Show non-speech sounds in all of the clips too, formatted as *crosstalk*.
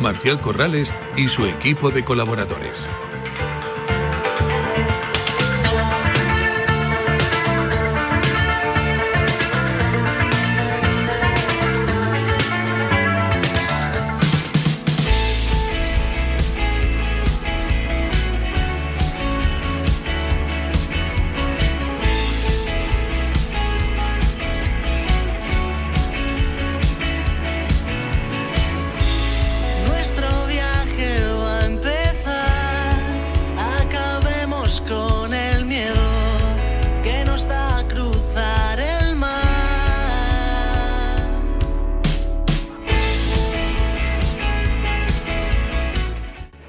Marcial Corrales y su equipo de colaboradores.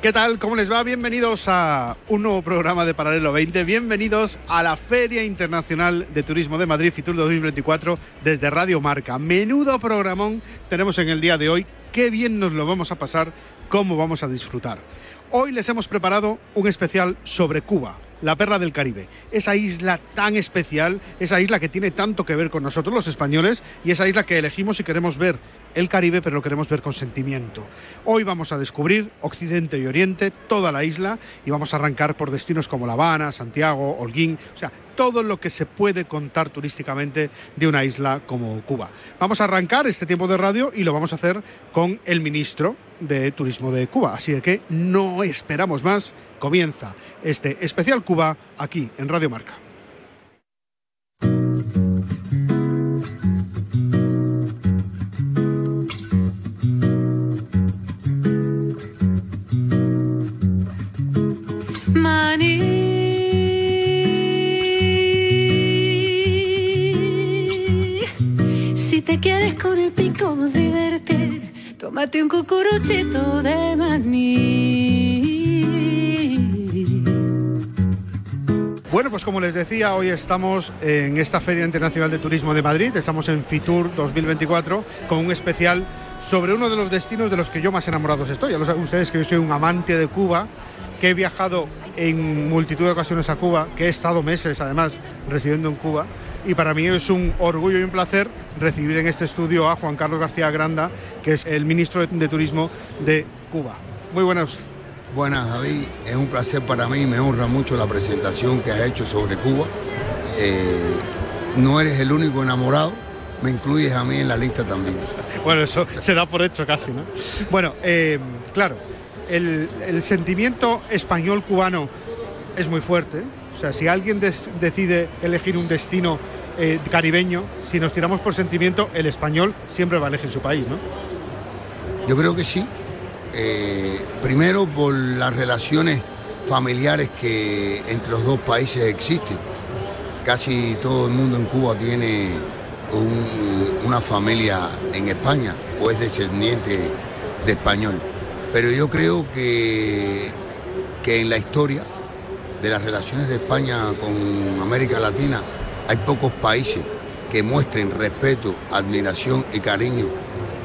¿Qué tal? ¿Cómo les va? Bienvenidos a un nuevo programa de Paralelo 20. Bienvenidos a la Feria Internacional de Turismo de Madrid Fitur 2024 desde Radio Marca. Menudo programón tenemos en el día de hoy. Qué bien nos lo vamos a pasar, cómo vamos a disfrutar. Hoy les hemos preparado un especial sobre Cuba, la perla del Caribe. Esa isla tan especial, esa isla que tiene tanto que ver con nosotros los españoles y esa isla que elegimos si queremos ver el Caribe, pero lo queremos ver con sentimiento. Hoy vamos a descubrir Occidente y Oriente, toda la isla, y vamos a arrancar por destinos como La Habana, Santiago, Holguín, o sea, todo lo que se puede contar turísticamente de una isla como Cuba. Vamos a arrancar este tiempo de radio y lo vamos a hacer con el ministro de Turismo de Cuba. Así que no esperamos más, comienza este especial Cuba aquí en Radio Marca. Pico divertir, tómate un cucuruchito de maní. Bueno, pues como les decía, hoy estamos en esta Feria Internacional de Turismo de Madrid, estamos en Fitur 2024 con un especial sobre uno de los destinos de los que yo más enamorados estoy. Ya lo saben ustedes que yo soy un amante de Cuba, que he viajado en multitud de ocasiones a Cuba, que he estado meses además residiendo en Cuba y para mí es un orgullo y un placer recibir en este estudio a Juan Carlos García Granda, que es el ministro de Turismo de Cuba. Muy buenas. Buenas, David. Es un placer para mí, me honra mucho la presentación que has hecho sobre Cuba. Eh, no eres el único enamorado, me incluyes a mí en la lista también. *laughs* Bueno, eso se da por hecho casi, ¿no? Bueno, eh, claro, el, el sentimiento español-cubano es muy fuerte. O sea, si alguien decide elegir un destino eh, caribeño, si nos tiramos por sentimiento, el español siempre va a elegir su país, ¿no? Yo creo que sí. Eh, primero por las relaciones familiares que entre los dos países existen. Casi todo el mundo en Cuba tiene un- una familia en España o es descendiente de español. Pero yo creo que, que en la historia de las relaciones de España con América Latina hay pocos países que muestren respeto, admiración y cariño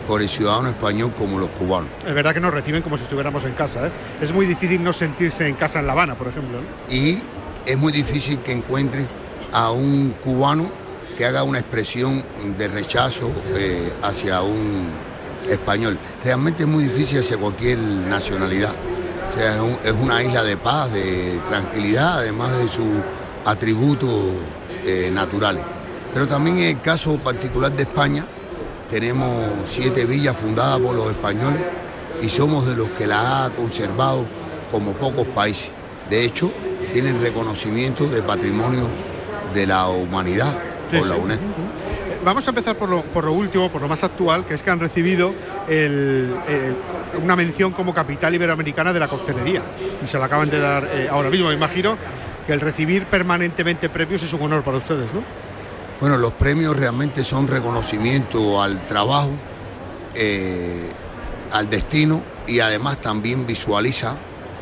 por el ciudadano español como los cubanos. Es verdad que nos reciben como si estuviéramos en casa. ¿eh? Es muy difícil no sentirse en casa en La Habana, por ejemplo. Y es muy difícil que encuentre a un cubano que haga una expresión de rechazo eh, hacia un español. Realmente es muy difícil hacia cualquier nacionalidad. O sea, es, un- es una isla de paz, de tranquilidad, además de sus atributos eh, naturales. Pero también en el caso particular de España, tenemos siete villas fundadas por los españoles y somos de los que la ha conservado como pocos países. De hecho, tienen reconocimiento de patrimonio de la humanidad por la. UNESCO. Vamos a empezar por lo, último, por lo más actual, que es que han recibido eh, una mención como capital iberoamericana de la coctelería. Y se lo acaban de dar eh, ahora mismo. Me imagino que el recibir permanentemente premios es un honor para ustedes, ¿no? Bueno, los premios realmente son reconocimiento al trabajo, eh, al destino y además también visualiza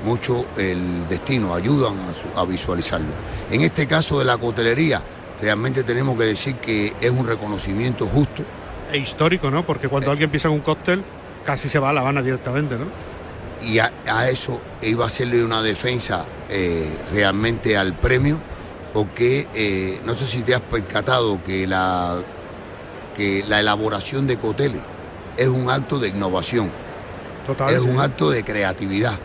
mucho el destino, ayudan a, visualizarlo. En este caso de la cotelería, realmente tenemos que decir que es un reconocimiento justo. E histórico, ¿no? Porque cuando eh. alguien piensa en un cóctel, casi se va a La Habana directamente, ¿no? Y a, eso iba a hacerle una defensa eh, realmente al premio, porque eh, no sé si te has percatado que la, que la elaboración de coteles es un acto de innovación, es un acto de creatividad.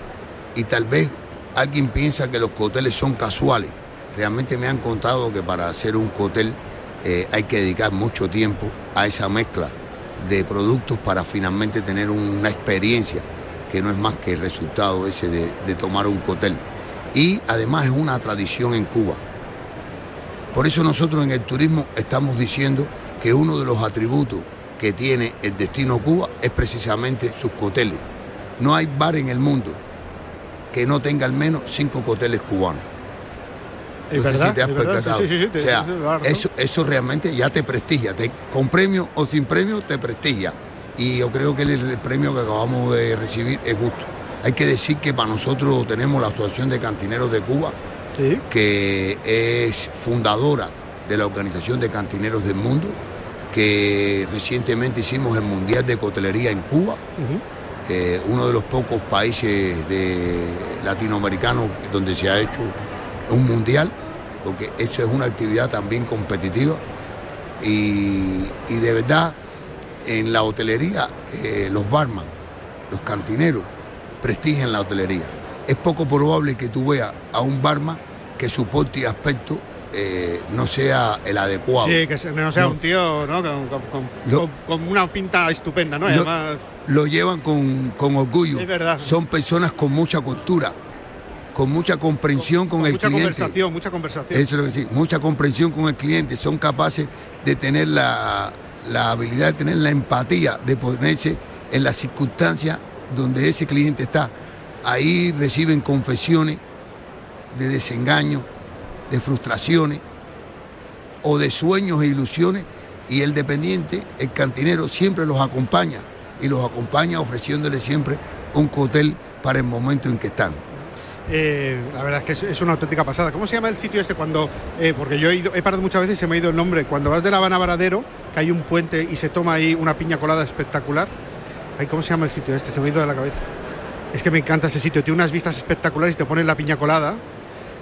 Y tal vez alguien piensa que los coteles son casuales. Realmente me han contado que para hacer un cotel eh, hay que dedicar mucho tiempo a esa mezcla de productos para finalmente tener una experiencia que no es más que el resultado ese de, de tomar un cotel. Y además es una tradición en Cuba. Por eso nosotros en el turismo estamos diciendo que uno de los atributos que tiene el destino Cuba es precisamente sus coteles. No hay bar en el mundo que no tenga al menos cinco coteles cubanos. No sé si te has percatado. o sea, eso, eso realmente ya te prestigia. con premio o sin premio te prestigia. Y yo creo que el, premio que acabamos de recibir es justo. Hay que decir que para nosotros tenemos la Asociación de Cantineros de Cuba, que es fundadora de la Organización de Cantineros del Mundo, que recientemente hicimos el Mundial de Cotelería en Cuba, eh, uno de los pocos países de latinoamericanos donde se ha hecho un mundial, porque eso es una actividad también competitiva. Y, de verdad, en la hotelería, eh, los barman, los cantineros, prestigian la hotelería. Es poco probable que tú veas a un barman que su porte y aspecto eh, no sea el adecuado. Sí, que no sea un tío con, una pinta estupenda, ¿no? Además... Lo, llevan con, orgullo. Es verdad. Son personas con mucha cultura, con mucha comprensión con, el cliente. Mucha conversación, mucha conversación. Eso es lo que sí, mucha comprensión con el cliente. Son capaces de tener la, la habilidad de tener la empatía, de ponerse en las circunstancias donde ese cliente está. Ahí reciben confesiones de desengaño, de frustraciones o de sueños e ilusiones y el dependiente, el cantinero, siempre los acompaña y los acompaña ofreciéndole siempre un cóctel para el momento en que están. Eh, la verdad es que es, una auténtica pasada. ¿Cómo se llama el sitio este cuando, eh, porque yo he, ido, he parado muchas veces y se me ha ido el nombre, cuando vas de La Habana Varadero, que hay un puente y se toma ahí una piña colada espectacular? ¿Cómo se llama el sitio este? Se me ha ido de la cabeza. Es que me encanta ese sitio, tiene unas vistas espectaculares y te ponen la piña colada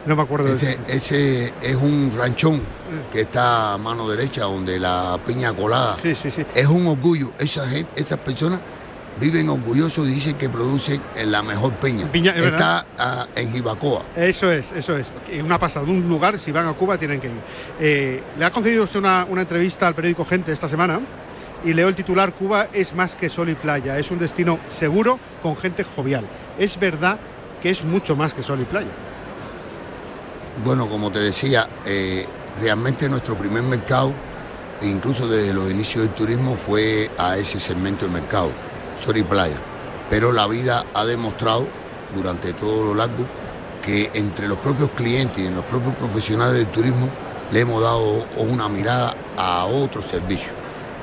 no me acuerdo ese, de Ese es un ranchón que está a mano derecha, donde la piña colada. Sí, sí, sí. Es un orgullo. Esa gente, esas personas viven orgullosos y dicen que producen la mejor piña. está ah, en Jibacoa. Eso es, eso es. Una pasada, un lugar, si van a Cuba tienen que ir. Eh, le ha concedido usted una, una entrevista al periódico Gente esta semana y leo el titular Cuba es más que sol y playa, es un destino seguro con gente jovial. Es verdad que es mucho más que sol y playa. Bueno, como te decía, eh, realmente nuestro primer mercado, incluso desde los inicios del turismo, fue a ese segmento de mercado, Sol Playa. Pero la vida ha demostrado durante todo lo largo que entre los propios clientes y en los propios profesionales del turismo le hemos dado una mirada a otro servicio.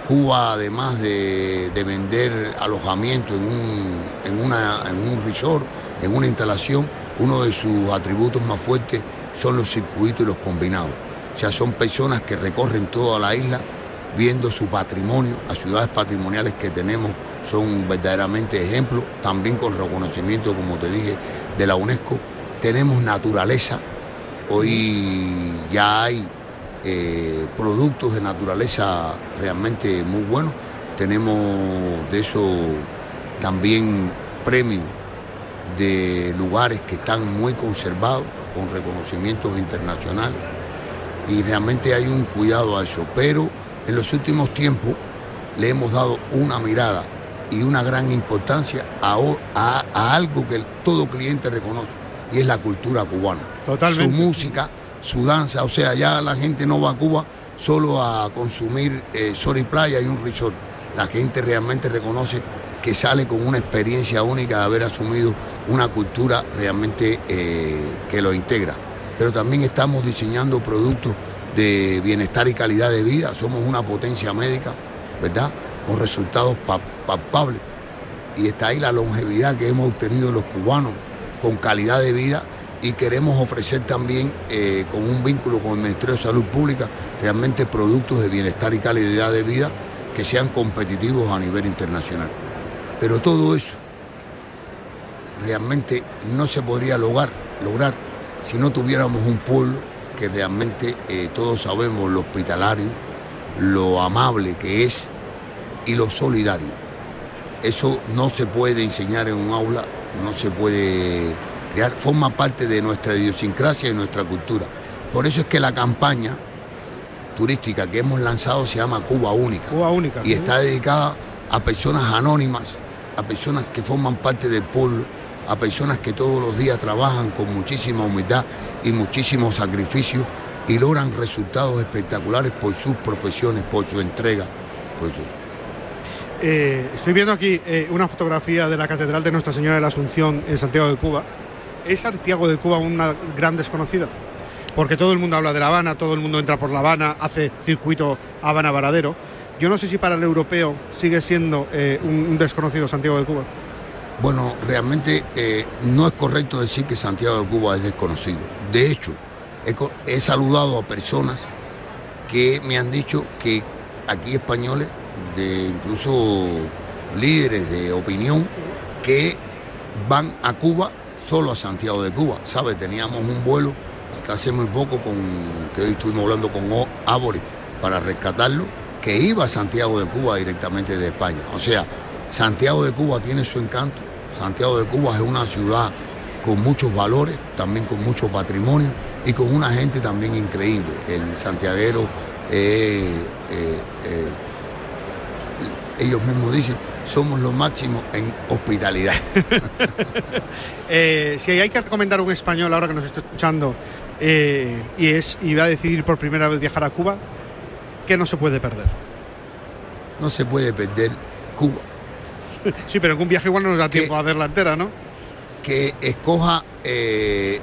Cuba, además de, vender alojamiento en un, en, una, en un resort, en una instalación, uno de sus atributos más fuertes son los circuitos y los combinados. O sea, son personas que recorren toda la isla viendo su patrimonio, las ciudades patrimoniales que tenemos son verdaderamente ejemplos, también con reconocimiento, como te dije, de la UNESCO. Tenemos naturaleza, hoy ya hay eh, productos de naturaleza realmente muy buenos, tenemos de eso también premios de lugares que están muy conservados con reconocimientos internacionales y realmente hay un cuidado a eso. Pero en los últimos tiempos le hemos dado una mirada y una gran importancia a, algo que todo cliente reconoce y es la cultura cubana. Totalmente. Su música, su danza, o sea, ya la gente no va a Cuba solo a consumir eh, sol y playa y un resort. La gente realmente reconoce que sale con una experiencia única de haber asumido una cultura realmente eh, que lo integra. Pero también estamos diseñando productos de bienestar y calidad de vida. Somos una potencia médica, ¿verdad? Con resultados palpables. Y está ahí la longevidad que hemos obtenido los cubanos con calidad de vida y queremos ofrecer también eh, con un vínculo con el Ministerio de Salud Pública realmente productos de bienestar y calidad de vida que sean competitivos a nivel internacional. Pero todo eso realmente no se podría lograr, lograr si no tuviéramos un pueblo que realmente eh, todos sabemos lo hospitalario, lo amable que es y lo solidario. Eso no se puede enseñar en un aula, no se puede crear, forma parte de nuestra idiosincrasia y nuestra cultura. Por eso es que la campaña turística que hemos lanzado se llama Cuba Única. Cuba Única. Y está dedicada a personas anónimas, a personas que forman parte del pueblo, a personas que todos los días trabajan con muchísima humildad y muchísimo sacrificio y logran resultados espectaculares por sus profesiones, por su entrega, por su... Eh, estoy viendo aquí eh, una fotografía de la Catedral de Nuestra Señora de la Asunción en Santiago de Cuba. ¿Es Santiago de Cuba una gran desconocida? Porque todo el mundo habla de La Habana, todo el mundo entra por La Habana, hace circuito Habana-Varadero. Yo no sé si para el europeo sigue siendo eh, un desconocido Santiago de Cuba. Bueno, realmente eh, no es correcto decir que Santiago de Cuba es desconocido. De hecho, he, saludado a personas que me han dicho que aquí españoles, de incluso líderes de opinión, que van a Cuba solo a Santiago de Cuba. ¿Sabe? Teníamos un vuelo hasta hace muy poco con que hoy estuvimos hablando con Ávore para rescatarlo, que iba a Santiago de Cuba directamente de España. O sea, Santiago de Cuba tiene su encanto. Santiago de Cuba es una ciudad con muchos valores, también con mucho patrimonio y con una gente también increíble. El santiaguero, eh, eh, eh, ellos mismos dicen, somos lo máximo en hospitalidad. *laughs* Si hay que recomendar un español ahora que nos está escuchando y, es, y va a decidir por primera vez viajar a Cuba, ¿qué no se puede perder? No se puede perder Cuba. *laughs* Sí, pero en un viaje igual no nos da tiempo a hacerla entera, ¿no? que escoja eh,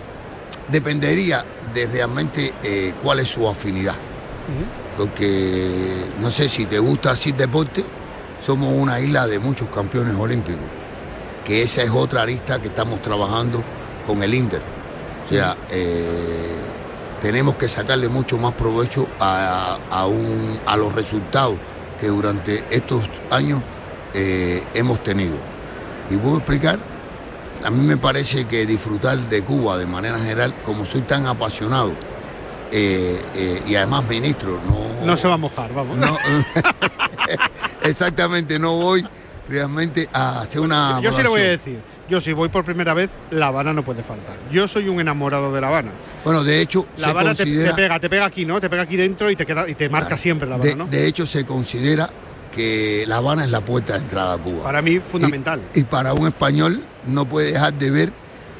dependería de realmente eh, cuál es su afinidad. Porque no sé si te gusta así deporte, somos una isla de muchos campeones olímpicos, que esa es otra arista que estamos trabajando con el Inter. O sea, eh, tenemos que sacarle mucho más provecho a, a un- a los resultados que durante estos años eh, hemos tenido. Y puedo explicar a mí me parece que disfrutar de Cuba de manera general, como soy tan apasionado eh, eh, y además ministro, no, No se va a mojar, vamos. no- *laughs* exactamente, no voy realmente a hacer una. yo sí le voy a decir, yo si voy por primera vez, La Habana no puede faltar. Yo soy un enamorado de La Habana. Bueno, de hecho, La se Habana te, considera, te pega, te pega aquí, ¿no? Te pega aquí dentro y te queda y te marca siempre La Habana, de, ¿no? de hecho, se considera que La Habana es la puerta de entrada a Cuba. Para mí, fundamental. Y, y para un español no puede dejar de ver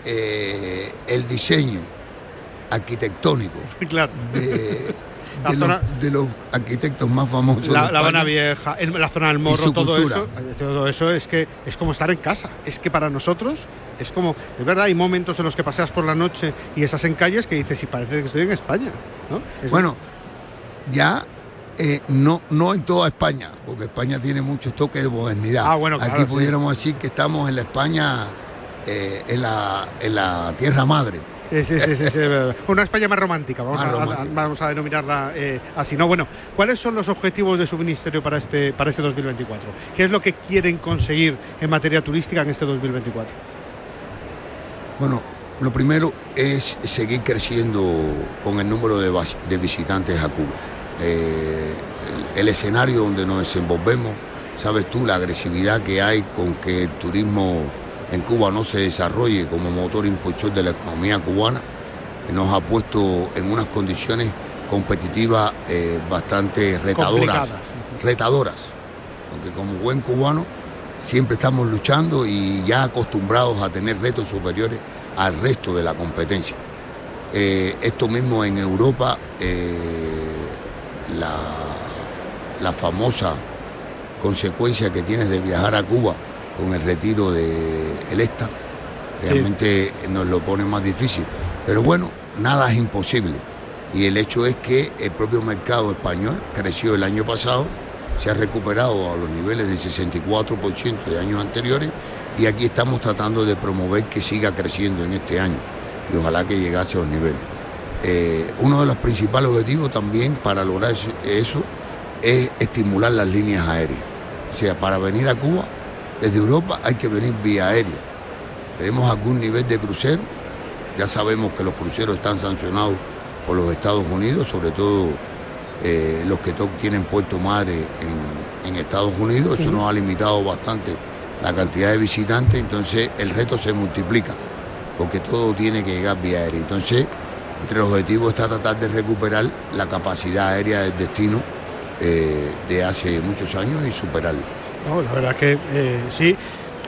eh, el diseño arquitectónico *laughs* claro. de, La de zona- los, de los arquitectos más famosos. La, Habana. Vieja, la zona del Morro, todo cultura. eso, eh, todo eso es que es como estar en casa. Es que para nosotros es como, es verdad, hay momentos en los que paseas por la noche y estás en calles que dices, y parece que estoy en España, ¿no? Es- Bueno, ya eh, no, no en toda España, porque España tiene muchos toques de modernidad. Ah, bueno, claro, Aquí sí. pudiéramos decir que estamos en la España, eh, en, la, en la tierra madre. Sí, sí, sí, sí, sí. *laughs* Una España más romántica, vamos, Más a, a- romántica. vamos a denominarla eh, así. No, bueno, ¿cuáles son los objetivos de su ministerio para este, para este 2024? ¿Qué es lo que quieren conseguir en materia turística en este 2024? Bueno, lo primero es seguir creciendo con el número de visitantes a Cuba. Eh, el, el escenario donde nos desenvolvemos, sabes tú, la agresividad que hay con que el turismo en Cuba no se desarrolle como motor impulsor de la economía cubana, nos ha puesto en unas condiciones competitivas eh, bastante retadoras. Retadoras. Porque como buen cubano siempre estamos luchando y ya acostumbrados a tener retos superiores al resto de la competencia. Eh, esto mismo en Europa, eh, la, la famosa consecuencia que tienes de viajar a Cuba con el retiro del el ESTA, realmente nos lo pone más difícil. Pero bueno, nada es imposible. Y el hecho es que el propio mercado español creció el año pasado se ha recuperado a los niveles del 64% de años anteriores y aquí estamos tratando de promover que siga creciendo en este año y ojalá que llegase a los niveles. Eh, uno de los principales objetivos también para lograr eso es estimular las líneas aéreas. O sea, para venir a Cuba desde Europa hay que venir vía aérea. Tenemos algún nivel de crucero, ya sabemos que los cruceros están sancionados por los Estados Unidos, sobre todo eh, los que tienen puerto madre en, Estados Unidos, eso nos ha limitado bastante la cantidad de visitantes, entonces el reto se multiplica, porque todo tiene que llegar vía aérea. Entonces, entre los objetivos está tratar de recuperar la capacidad aérea del destino eh, de hace muchos años y superarlo. la verdad que eh, sí.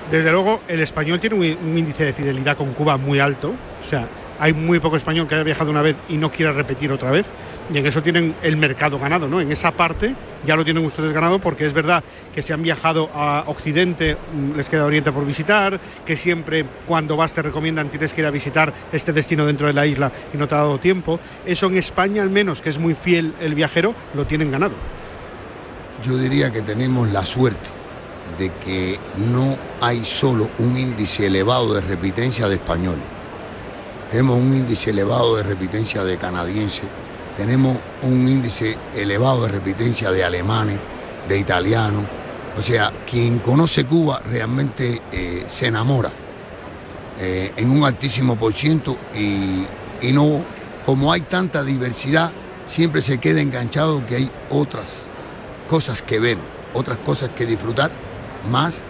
Desde luego, el español tiene un, índice de fidelidad con Cuba muy alto. O sea, hay muy poco español que haya viajado una vez y no quiera repetir otra vez. Y en eso tienen el mercado ganado, ¿no? En esa parte ya lo tienen ustedes ganado porque es verdad que si han viajado a Occidente mm, les queda Oriente por visitar, que siempre cuando vas te recomiendan tienes que ir a visitar este destino dentro de la isla y no te ha dado tiempo. Eso en España al menos, que es muy fiel el viajero, lo tienen ganado yo diría que tenemos la suerte de que no hay solo un índice elevado de repitencia de españoles. Tenemos un índice elevado de repitencia de canadienses, tenemos un índice elevado de repitencia de alemanes, de italianos. O sea, quien conoce Cuba realmente eh, se enamora eh, en un altísimo por ciento y, y no, como hay tanta diversidad, siempre se queda enganchado que hay otras cosas que ver, otras cosas que disfrutar, más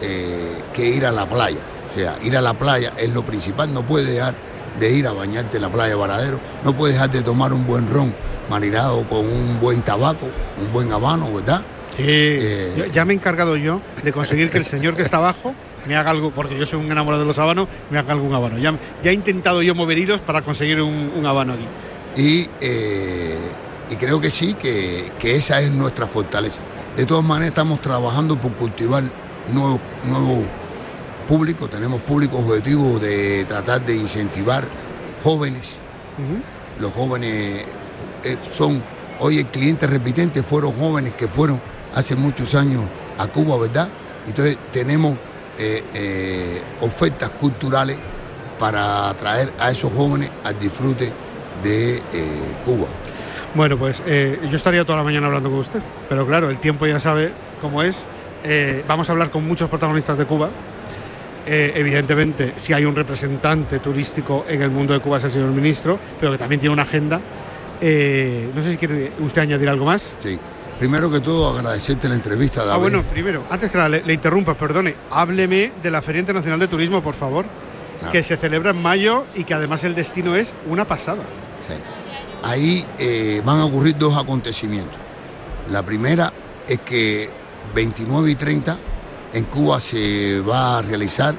eh, que ir a la playa. O sea, ir a la playa es lo principal, no puedes dejar de ir a bañarte en la playa Varadero, no puedes dejar de tomar un buen ron marinado con un buen tabaco, un buen habano, ¿verdad? Sí, eh, ya me he encargado yo de conseguir que el señor que está abajo me haga algo, porque yo soy un enamorado de los habanos, me haga algún habano. Ya, ya he intentado yo mover hilos para conseguir un, habano aquí. Y eh, y creo que sí, que, esa es nuestra fortaleza. De todas maneras, estamos trabajando por cultivar nuevos nuevo públicos, tenemos públicos objetivos de tratar de incentivar jóvenes. Los jóvenes eh, son, hoy el cliente repitente fueron jóvenes que fueron hace muchos años a Cuba, ¿verdad? Entonces tenemos eh, eh, ofertas culturales para atraer a esos jóvenes al disfrute de Cuba. Bueno, pues yo estaría toda la mañana hablando con usted, pero claro, el tiempo ya sabe cómo es. Vamos a hablar con muchos protagonistas de Cuba. Eh, evidentemente, si hay un representante turístico en el mundo de Cuba es el señor ministro, pero que también tiene una agenda. no sé si quiere usted añadir algo más. Sí. Primero que todo, agradecerte la entrevista, David. Ah, bueno, primero, antes que le, le interrumpa, perdone, hábleme de la Feria Internacional de Turismo, por favor, que se celebra en mayo y que además el destino es una pasada. Sí ahí eh, van a ocurrir dos acontecimientos. La primera es que 29 y 30 en Cuba se va a realizar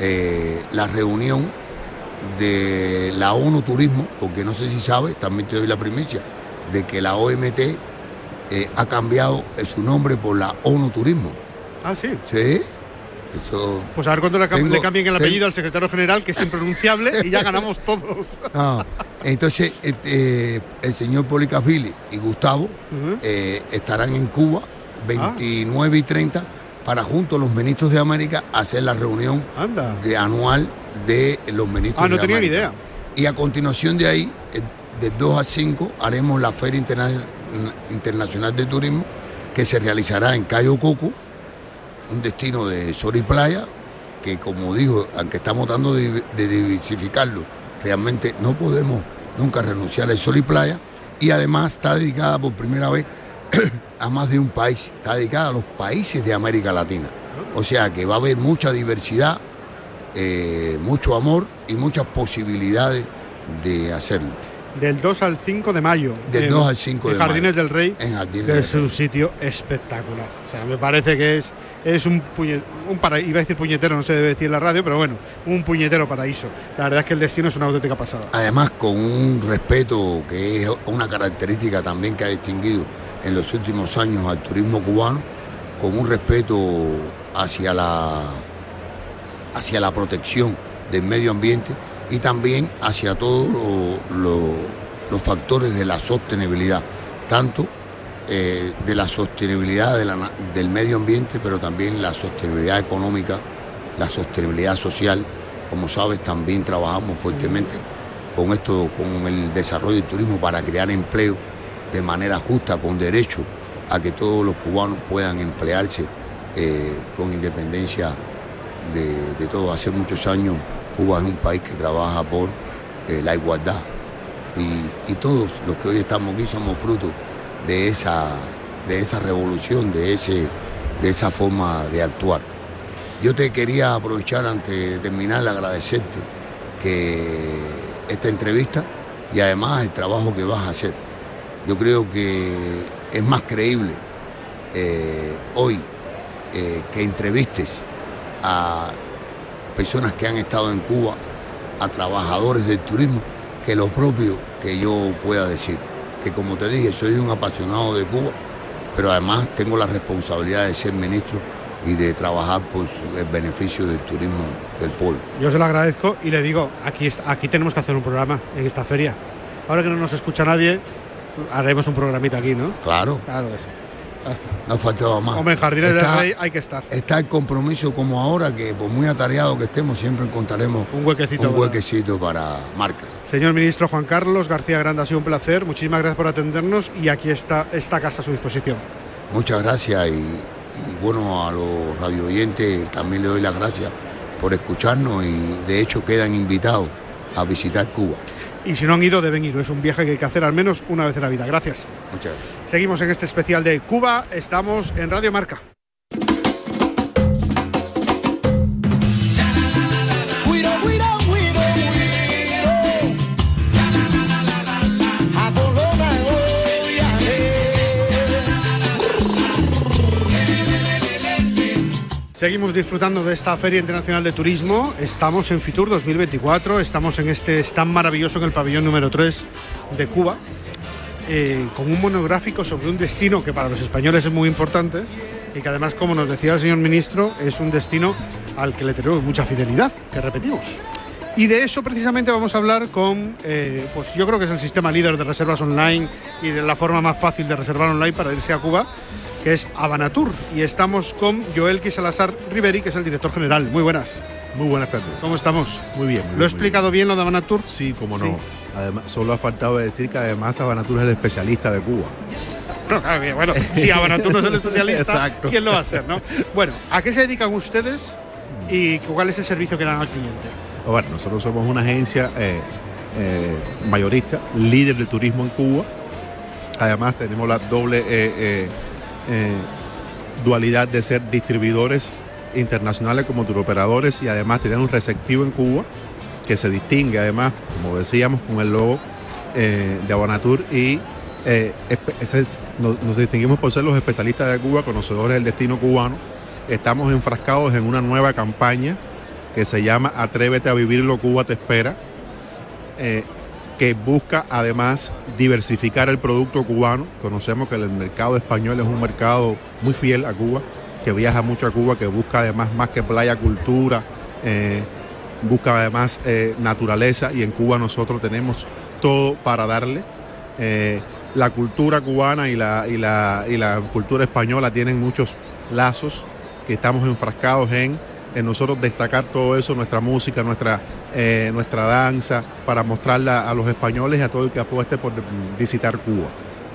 eh, la reunión de la ONU Turismo, porque no sé si sabes, también te doy la primicia, de que la OMT eh, ha cambiado su nombre por la ONU Turismo. Ah, sí. Sí pues a ver cuándo le, cambien el apellido al secretario general, que es impronunciable, y ya ganamos todos. *laughs* entonces, este, el señor Policafili y Gustavo eh, estarán en Cuba 29 y 30 para junto a los ministros de América hacer la reunión de anual de los ministros ah, no tenía ni idea. Y a continuación de ahí, eh, de 2 a 5, haremos la Feria Internacional de Turismo que se realizará en Cayo Coco un destino de sol y playa, que como digo, aunque estamos tratando de, diversificarlo, realmente no podemos nunca renunciar al sol y playa, y además está dedicada por primera vez a más de un país, está dedicada a los países de América Latina. O sea que va a haber mucha diversidad, eh, mucho amor y muchas posibilidades de hacerlo. Del 2 al 5 de mayo. Del 2 al 5 de Jardines del Rey. En Jardines que es un sitio espectacular. O sea, me parece que es, es un, un para, iba a decir puñetero, no se debe decir en la radio, pero bueno, un puñetero paraíso. La verdad es que el destino es una auténtica pasada. Además, con un respeto que es una característica también que ha distinguido en los últimos años al turismo cubano, con un respeto hacia la, hacia la protección del medio ambiente y también hacia todos los factores de la sostenibilidad, tanto eh, de la sostenibilidad del medio ambiente, pero también la sostenibilidad económica, la sostenibilidad social. Como sabes, también trabajamos fuertemente con esto, con el desarrollo del turismo para crear empleo de manera justa, con derecho a que todos los cubanos puedan emplearse eh, con independencia de, de todo. Hace muchos años Cuba es un país que trabaja por eh, la igualdad y, y todos los que hoy estamos aquí somos fruto de esa, de esa revolución, de, ese, de esa forma de actuar. Yo te quería aprovechar antes de terminar, agradecerte que esta entrevista y además el trabajo que vas a hacer. Yo creo que es más creíble eh, hoy eh, que entrevistes a personas que han estado en Cuba, a trabajadores del turismo, que lo propio que yo pueda decir. Que como te dije, soy un apasionado de Cuba, pero además tengo la responsabilidad de ser ministro y de trabajar por el beneficio del turismo del pueblo. Yo se lo agradezco y le digo, aquí, aquí tenemos que hacer un programa en esta feria. Ahora que no nos escucha nadie, haremos un programita aquí, ¿no? Claro, Claro que sí. No faltaba más. Hombre, en Jardines del Está- Rey hay que estar. Está el compromiso como ahora, que por muy atareado que estemos, siempre encontraremos Un huequecito. un huequecito para marcas. Señor ministro Juan Carlos García Grande, ha sido un placer. Muchísimas gracias por atendernos y aquí está esta casa a su disposición. Muchas gracias y, y bueno, a los radio oyentes también le doy las gracias por escucharnos y de hecho quedan invitados a visitar Cuba. Y si no han ido, deben ir. Es un viaje que hay que hacer al menos una vez en la vida. Gracias. Muchas gracias. Seguimos en este especial de Cuba. Estamos en Radio Marca. Seguimos disfrutando de esta Feria Internacional de Turismo. Estamos en Fitur 2024. Estamos en este stand maravilloso en el pabellón número 3 de Cuba. eh, con un monográfico sobre un destino que para los españoles es muy importante y que además, como nos decía el señor ministro, es un destino al que le tenemos mucha fidelidad, que repetimos. Y de eso precisamente vamos a hablar con, eh, pues yo creo que es el sistema líder de reservas online y de la forma más fácil de reservar online para irse a Cuba, que es Habanatur. Y estamos con Joel Salazar Riveri, que es el director general. Muy buenas. Muy buenas tardes. ¿Cómo estamos? Muy bien. ¿Lo he explicado bien lo de Habanatur? Sí, como no. Sí. Además, solo ha faltado decir que además Habanatur es el especialista de Cuba. No, bueno, si Habanatur no es el especialista, *laughs* Exacto. ¿quién lo va a ser, no? Bueno, ¿a qué se dedican ustedes y cuál es el servicio que dan al cliente? Bueno, nosotros somos una agencia eh, eh, mayorista, líder de turismo en Cuba. Además tenemos la doble eh, eh, dualidad de ser distribuidores internacionales como turoperadores y además tener un receptivo en Cuba que se distingue además, como decíamos, con el logo eh, de Abanatur y eh, es- nos, distinguimos por ser los especialistas de Cuba, conocedores del destino cubano. Estamos enfrascados en una nueva campaña que se llama Atrévete a vivirlo, Cuba te espera, que busca además diversificar el producto cubano. Conocemos que el mercado español es un mercado muy fiel a Cuba, que viaja mucho a Cuba, que busca además más que playa, cultura, eh, busca además eh, naturaleza y en Cuba nosotros tenemos todo para darle. Eh, la cultura cubana y la, y, la, y la cultura española tienen muchos lazos que estamos enfrascados en, en nosotros destacar todo eso, nuestra música, nuestra, eh, nuestra danza, para mostrarla a los españoles y a todo el que apueste por visitar Cuba.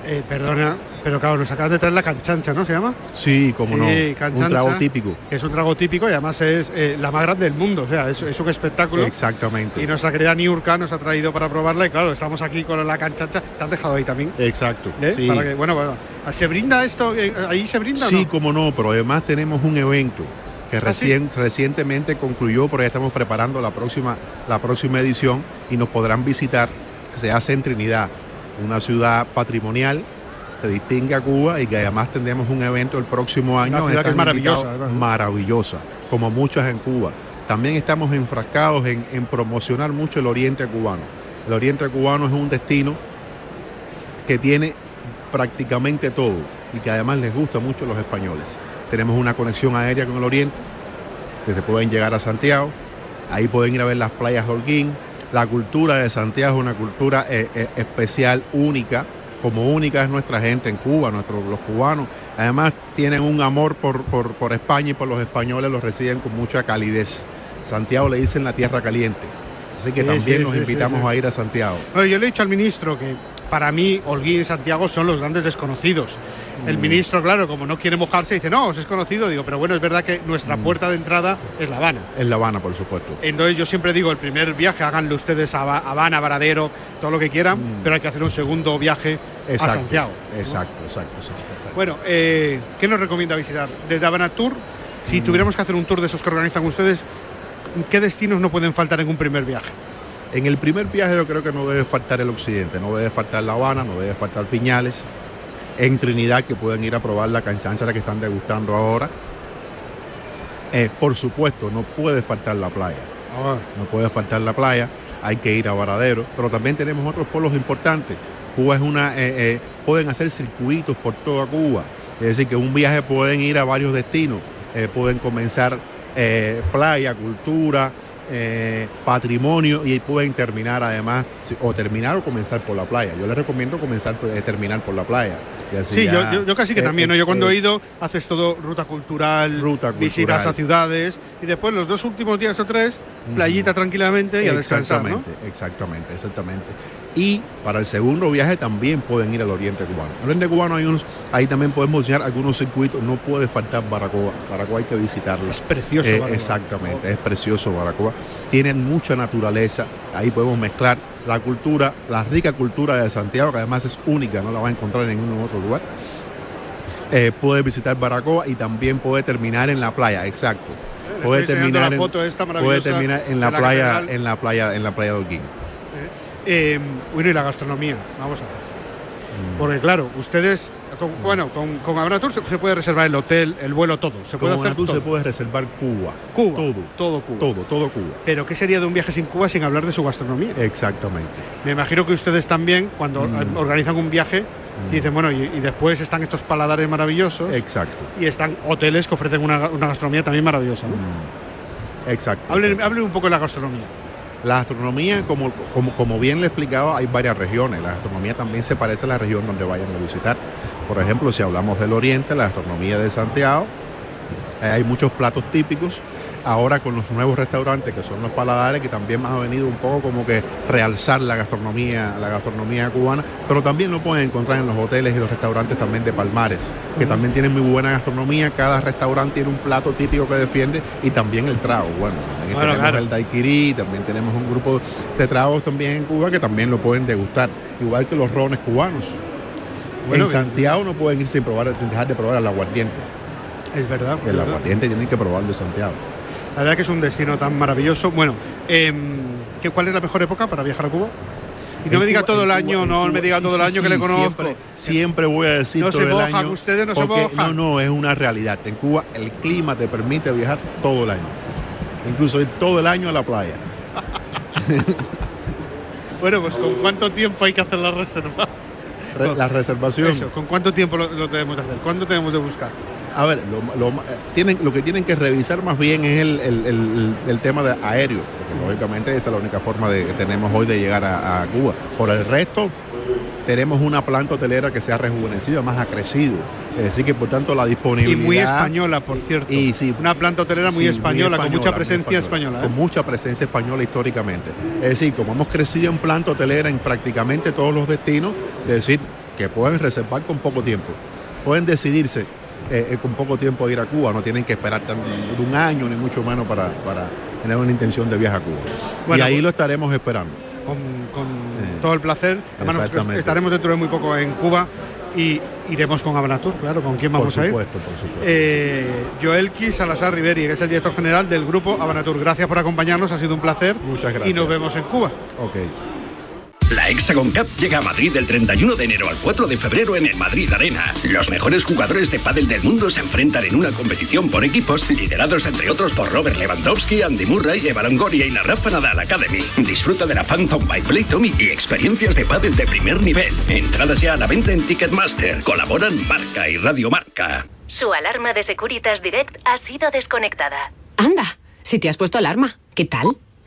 Eh, perdona, pero claro, nos acabas de traer la canchancha, ¿no se llama? Sí, como Sí, no, un trago típico. Es un trago típico y además es eh, la más grande del mundo, o sea, es, es un espectáculo. Exactamente. Y nuestra querida Niurka nos ha traído para probarla y claro, estamos aquí con la canchancha. Te han dejado ahí también. Exacto. ¿eh? sí. Para que, bueno, bueno, ¿se brinda esto? ¿Ahí se brinda o Sí, no? como no, pero además tenemos un evento que ¿Ah, recientemente concluyó, pero ya estamos preparando la próxima, la próxima edición y nos podrán visitar. Se hace en Trinidad, una ciudad patrimonial que distingue a Cuba y que además tendremos un evento el próximo año. Una que es maravillosa. Maravillosa, como muchas en Cuba. También estamos enfrascados en, en promocionar mucho el oriente cubano. El oriente cubano es un destino que tiene prácticamente todo y que además les gusta mucho a los españoles. Tenemos una conexión aérea con el oriente, desde pueden llegar a Santiago, ahí pueden ir a ver las playas de Holguín. La cultura de Santiago es una cultura eh, eh, especial, única, como única es nuestra gente en Cuba, nuestros, los cubanos. Además tienen un amor por, por, por España y por los españoles, los reciben con mucha calidez. Santiago le dicen la tierra caliente. Así que Sí, también sí, nos sí, invitamos a ir a Santiago. Bueno, yo le he dicho al ministro que para mí Holguín y Santiago son los grandes desconocidos. Mm. El ministro, claro, como no quiere mojarse, dice, no, os es conocido. Digo, pero bueno, es verdad que nuestra Mm. puerta de entrada es La Habana. En La Habana, por supuesto. Entonces yo siempre digo, el primer viaje háganlo ustedes a Haba- Habana, Varadero, todo lo que quieran, Mm. pero hay que hacer un segundo viaje a Exacto, Santiago. ¿no? Exacto, exacto, exacto. Bueno, eh, ¿qué nos recomienda visitar? Desde Habana Tour, si Mm. tuviéramos que hacer un tour de esos que organizan ustedes, ¿qué destinos no pueden faltar en un primer viaje? En el primer viaje yo creo que no debe faltar el occidente, no debe faltar La Habana, no debe faltar Piñales. En Trinidad que pueden ir a probar la canchanchara que están degustando ahora. Eh, por supuesto, no puede faltar la playa. No puede faltar la playa, hay que ir a Varadero, pero también tenemos otros polos importantes. Cuba es una, eh, eh, pueden hacer circuitos por toda Cuba, es decir, que un viaje pueden ir a varios destinos, pueden comenzar playa, cultura, eh, patrimonio y pueden terminar además, o terminar o comenzar por la playa. Yo les recomiendo comenzar, eh, terminar por la playa. Y así Sí, yo, ya, yo- yo casi que eh, también, ¿no? Yo cuando he ido, haces todo ruta cultural, Ruta visitas a ciudades y después los dos últimos días o tres, playita tranquilamente y a descansar, ¿no? Exactamente, exactamente, exactamente. Y para el segundo viaje también pueden ir al oriente cubano. Al oriente cubano hay unos, ahí también podemos enseñar algunos circuitos, no puede faltar Baracoa. Baracoa hay que visitarlo. Es precioso. Eh, Baracoa. exactamente, es precioso Baracoa. Tienen mucha naturaleza, ahí podemos mezclar la cultura, la rica cultura de Santiago, que además es única, no la va a encontrar en ningún otro lugar. Eh, puede visitar Baracoa y también puede terminar en la playa, exacto. Puede terminar, en, foto esta puede maravillosa terminar en de la, playa, en la playa, en la playa de Holguín. Eh, bueno, y la gastronomía, vamos a ver. Mm. Porque claro, ustedes, con- bueno, con, con se, se puede reservar el hotel, el vuelo, todo. Se puede Como hacer todo. se puede reservar Cuba. Cuba, Todo. todo Cuba. Todo, todo Cuba. Pero ¿qué sería de un viaje sin Cuba sin hablar de su gastronomía? Exactamente. Me imagino que ustedes también, cuando Mm. organizan un viaje, Mm. dicen, bueno, y, y después están estos paladares maravillosos Exacto. y están hoteles que ofrecen una, una gastronomía también maravillosa. ¿no? Mm. Exacto. Hablen, hablen un poco de la gastronomía. La gastronomía, como, como, bien le explicaba, hay varias regiones. La gastronomía también se parece a la región donde vayan a visitar. Por ejemplo, si hablamos del oriente, la gastronomía de Santiago, eh, hay muchos platos típicos. Ahora con los nuevos restaurantes que son los paladares, que también ha venido un poco como que realzar la gastronomía, la gastronomía cubana, pero también lo pueden encontrar en los hoteles y los restaurantes también de Palmares, que también tienen muy buena gastronomía. Cada restaurante tiene un plato típico que defiende y también el trago. Bueno, también Bueno, tenemos claro. el daiquiri, también tenemos un grupo de tragos también en Cuba que también lo pueden degustar, igual que los rones cubanos. Bueno, en Santiago no pueden ir sin probar, sin dejar de probar el aguardiente. Es verdad. El aguardiente tienen que probarlo en Santiago. La verdad que es un destino tan maravilloso. Bueno, ¿qué- ¿cuál es la mejor época para viajar a Cuba? Y no me diga todo el año, no me diga todo el año que le conozco. Siempre, siempre voy a decir No todo se el mojan, año. ustedes no se mojan. No, no, es una realidad. En Cuba el clima te permite viajar todo el año. Incluso ir todo el año a la playa. *laughs* Bueno, pues ¿con cuánto tiempo hay que hacer la reserva? Re- la reservación. Eso, ¿con cuánto tiempo lo, lo tenemos que hacer? ¿Cuándo tenemos de buscar? A ver, lo, lo- eh, tienen, lo que tienen que revisar más bien es el, el- el- el tema de aéreo, porque lógicamente esa es la única forma de, que tenemos hoy de llegar a, a Cuba. Por el resto, tenemos una planta hotelera que se ha rejuvenecido, más ha crecido. Es decir, que por tanto la Y disponibilidad... muy española, por cierto. Y sí, Una planta hotelera muy Sí, española, con mucha presencia española. ¿eh? Con mucha presencia española históricamente. Es decir, como hemos crecido en planta hotelera en prácticamente todos los destinos, es decir, que pueden reservar con poco tiempo. Pueden decidirse eh, eh, con poco tiempo a ir a Cuba, no tienen que esperar un año ni mucho menos para, para tener una intención de viaje a Cuba. Bueno, y ahí pues- lo estaremos esperando. Con, con Eh, todo el placer. Además, estaremos dentro de muy poco en Cuba y iremos con Abanatur, claro, ¿con quién vamos por a ir? por supuesto. Eh, Joelki Salazar Riveri, que es el director general del grupo Abanatur. Gracias por acompañarnos, ha sido un placer. Muchas gracias. Y nos vemos en Cuba. Ok. La Hexagon Cup llega a Madrid del 31 de enero al 4 de febrero en el Madrid Arena. Los mejores jugadores de pádel del mundo se enfrentan en una competición por equipos liderados entre otros por Robert Lewandowski, Andy Murray, Eva Longoria y la Rafa Nadal Academy. Disfruta de la Phantom by Play Tommy y experiencias de pádel de primer nivel. Entradas ya a la venta en Ticketmaster. Colaboran Marca y Radio Marca. Su alarma de Securitas Direct ha sido desconectada. Anda, si te has puesto alarma, ¿qué tal?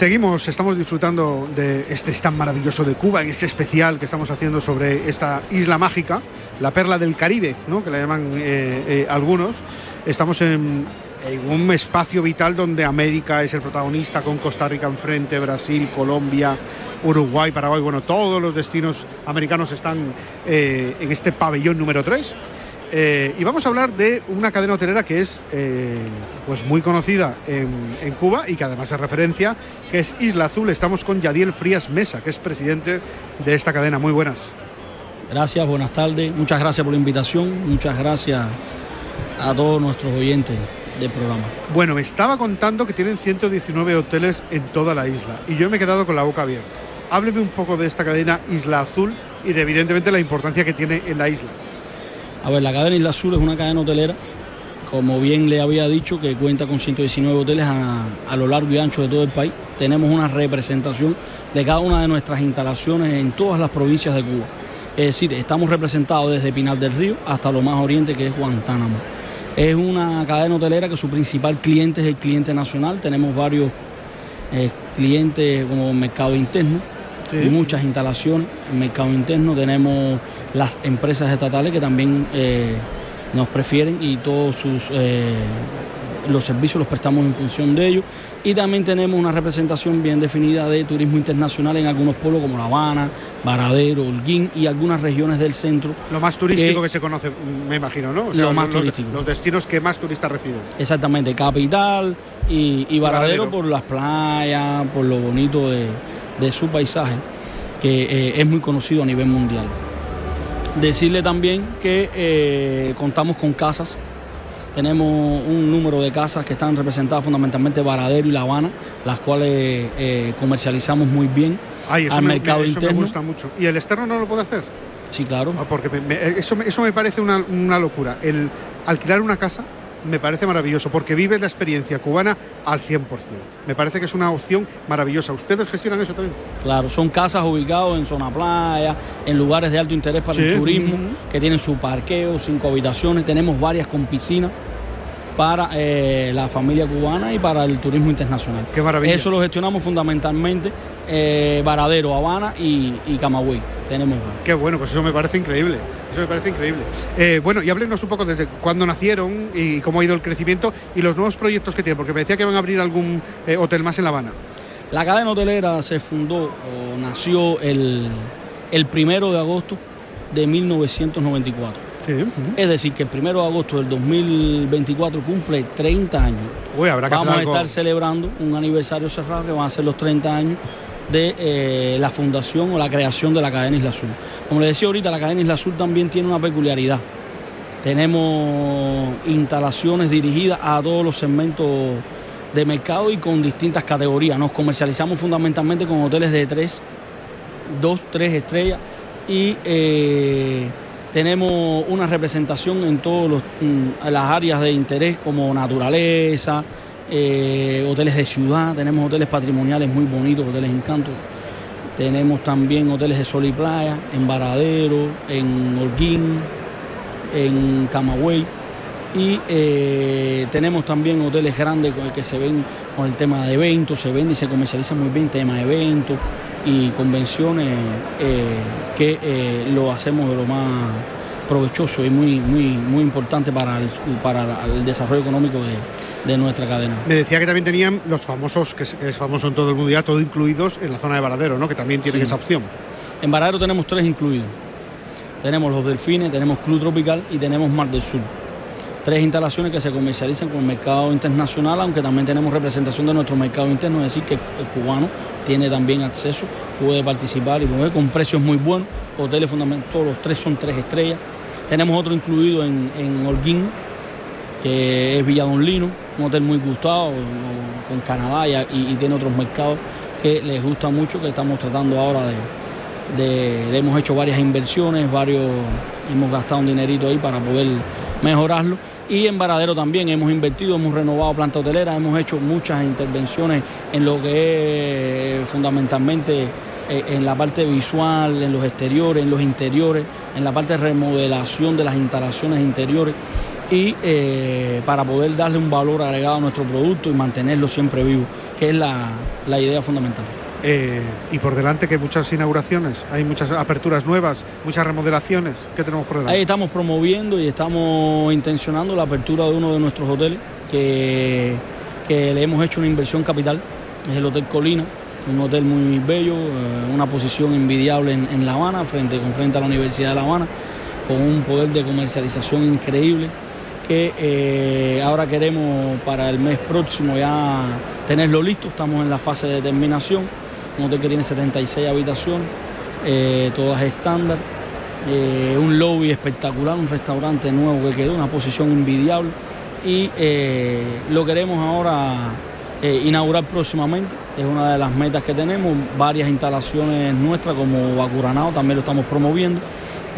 Seguimos, estamos disfrutando de este tan maravilloso de Cuba, en este especial que estamos haciendo sobre esta isla mágica, la perla del Caribe, ¿no? que la llaman eh, eh, algunos. Estamos en, en un espacio vital donde América es el protagonista, con Costa Rica enfrente, Brasil, Colombia, Uruguay, Paraguay, bueno, todos los destinos americanos están eh, en este pabellón número 3. Eh, y vamos a hablar de una cadena hotelera que es eh, pues muy conocida en, en Cuba y que además es referencia, que es Isla Azul. Estamos con Yadiel Frías Mesa, que es presidente de esta cadena. Muy buenas. Gracias, buenas tardes. Muchas gracias por la invitación. Muchas gracias a todos nuestros oyentes del programa. Bueno, me estaba contando que tienen 119 hoteles en toda la isla y yo me he quedado con la boca abierta. Hábleme un poco de esta cadena Isla Azul y de evidentemente la importancia que tiene en la isla. A ver, la cadena Isla Azul es una cadena hotelera, como bien le había dicho, que cuenta con 119 hoteles a, a lo largo y ancho de todo el país. Tenemos una representación de cada una de nuestras instalaciones en todas las provincias de Cuba. Es decir, estamos representados desde Pinal del Río hasta lo más oriente que es Guantánamo. Es una cadena hotelera que su principal cliente es el cliente nacional. Tenemos varios eh, clientes como mercado interno, Sí. muchas instalaciones en mercado interno. Tenemos las empresas estatales que también eh, nos prefieren y todos sus eh, los servicios los prestamos en función de ellos. Y también tenemos una representación bien definida de turismo internacional en algunos pueblos como La Habana, Varadero, Holguín y algunas regiones del centro. Lo más turístico que- que se conoce, me imagino, ¿no? Lo más los, los- turístico. los destinos que más turistas reciben. Exactamente, capital y, y Varadero, Varadero. por las playas, por lo bonito de, de su paisaje, que eh, es muy conocido a nivel mundial. Decirle también que eh, contamos con casas, tenemos un número de casas que están representadas fundamentalmente Varadero y La Habana, las cuales eh, comercializamos muy bien Ay, al me, mercado me- eso interno. me gusta mucho. ¿Y el externo no lo puede hacer? Sí, claro. Ah, Porque me- eso, me, eso me parece una, una locura. El alquilar una casa me parece maravilloso porque vives la experiencia cubana al 100%. Me parece que es una opción maravillosa. ¿Ustedes gestionan eso también? Claro, son casas ubicadas en zona playa, en lugares de alto interés para el turismo, que tienen su parqueo, cinco habitaciones, tenemos varias con piscina para eh, la familia cubana y para el turismo internacional. Qué maravilla. Eso lo gestionamos fundamentalmente eh, Varadero, Habana y, y Camagüey. Tenemos Qué bueno, pues eso me parece increíble. Eso me parece increíble. Eh, bueno, y háblenos un poco desde cuándo nacieron y cómo ha ido el crecimiento y los nuevos proyectos que tienen, porque me decía que van a abrir algún eh, hotel más en La Habana. La cadena hotelera se fundó o nació el, el primero de agosto de 1994. Es decir, que el primero de agosto del 2024 cumple 30 años. Uy, habrá que Vamos a estar celebrando un aniversario cerrado que van a ser los 30 años de eh, la fundación o la creación de la cadena Isla Azul. Como le decía ahorita, la cadena Isla Azul también tiene una peculiaridad. Tenemos instalaciones dirigidas a todos los segmentos de mercado y con distintas categorías. Nos comercializamos fundamentalmente con hoteles de 3, 2, 3 estrellas y eh, tenemos una representación en todas las áreas de interés como naturaleza, eh, hoteles de ciudad, tenemos hoteles patrimoniales muy bonitos, hoteles encantos. Tenemos también hoteles de sol y playa en Varadero, en Holguín, en Camagüey. Y eh, tenemos también hoteles grandes que se ven con el tema de eventos, se vende y se comercializa muy bien tema de eventos y convenciones eh, que eh, lo hacemos de lo más provechoso y muy, muy, muy importante para el, para el desarrollo económico de, de nuestra cadena. Me decía que también tenían los famosos, que es, que es famoso en todo el mundo ya, todo incluidos en la zona de Varadero, ¿no? Que también tienen Sí. esa opción. En Varadero tenemos tres incluidos. Tenemos los Delfines, tenemos Club Tropical y tenemos Mar del Sur. Tres instalaciones que se comercializan con el mercado internacional, aunque también tenemos representación de nuestro mercado interno, es decir, que el cubano tiene también acceso puede participar y mover con precios muy buenos. Hoteles fundamentales, los tres son tres estrellas. Tenemos otro incluido en, en Holguín, que es Villa Don Lino, un hotel muy gustado con Canadá y, tiene otros mercados que les gusta mucho, que estamos tratando ahora de, hemos hecho varias inversiones, varios, hemos gastado un dinerito ahí para poder mejorarlo. Y en Varadero también hemos invertido, hemos renovado planta hotelera, hemos hecho muchas intervenciones en lo que es fundamentalmente eh, en la parte visual, en los exteriores, en los interiores, en la parte de remodelación de las instalaciones interiores y eh, para poder darle un valor agregado a nuestro producto y mantenerlo siempre vivo, que es la, idea fundamental. Eh, y por delante que muchas inauguraciones, hay muchas aperturas nuevas, muchas remodelaciones. ¿Qué tenemos por delante? Ahí estamos promoviendo y estamos intencionando la apertura de uno de nuestros hoteles que, que le hemos hecho una inversión capital, es el Hotel Colina, un hotel muy bello, eh, una posición envidiable en, La Habana, frente, con frente a la Universidad de La Habana, con un poder de comercialización increíble que eh, ahora queremos para el mes próximo ya tenerlo listo, estamos en la fase de terminación, un hotel que tiene 76 habitaciones, eh, todas estándar, eh, un lobby espectacular, un restaurante nuevo que quedó, una posición envidiable y lo queremos ahora inaugurar próximamente, es una de las metas que tenemos, varias instalaciones nuestras como Bacuranao también lo estamos promoviendo,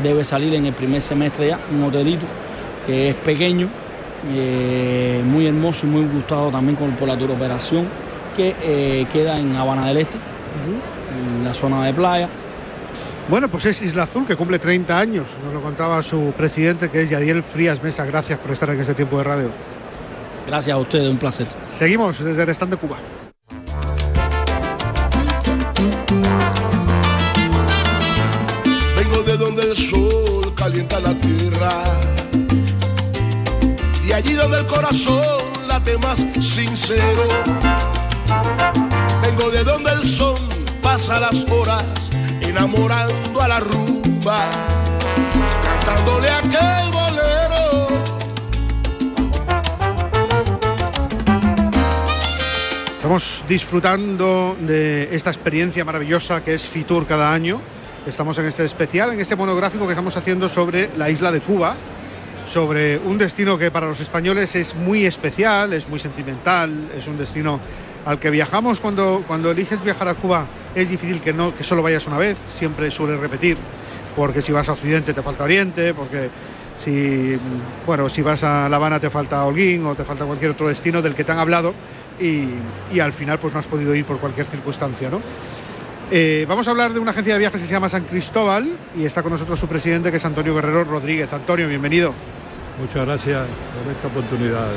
debe salir en el primer semestre ya, un hotelito que es pequeño, eh, muy hermoso y muy gustado también por la tour operación, que eh, queda en Habana del Este, en la zona de playa. Bueno, pues es Isla Azul, que cumple 30 años. Nos lo contaba su presidente, que es Yadiel Frías Mesa. Gracias por estar en este tiempo de radio. Gracias a ustedes, un placer. Seguimos desde el stand de Cuba. Vengo de donde el sol calienta la tierra allí donde el corazón late más sincero. Vengo de donde el sol pasa las horas enamorando a la rumba, cantándole aquel bolero. Estamos disfrutando de esta experiencia maravillosa que es Fitur cada año. Estamos en este especial, en este monográfico que estamos haciendo sobre la isla de Cuba, sobre un destino que para los españoles es muy especial, es muy sentimental, es un destino al que viajamos cuando, cuando eliges viajar a Cuba. Es difícil que, no, que solo vayas una vez, siempre suele repetir, porque si vas a Occidente te falta Oriente, porque si, bueno, si vas a La Habana te falta Holguín o te falta cualquier otro destino del que te han hablado y, al final pues no has podido ir por cualquier circunstancia, ¿no? Eh, vamos a hablar de una agencia de viajes que se llama San Cristóbal y está con nosotros su presidente que es Antonio Guerrero Rodríguez. Antonio, bienvenido. Muchas gracias por esta oportunidad.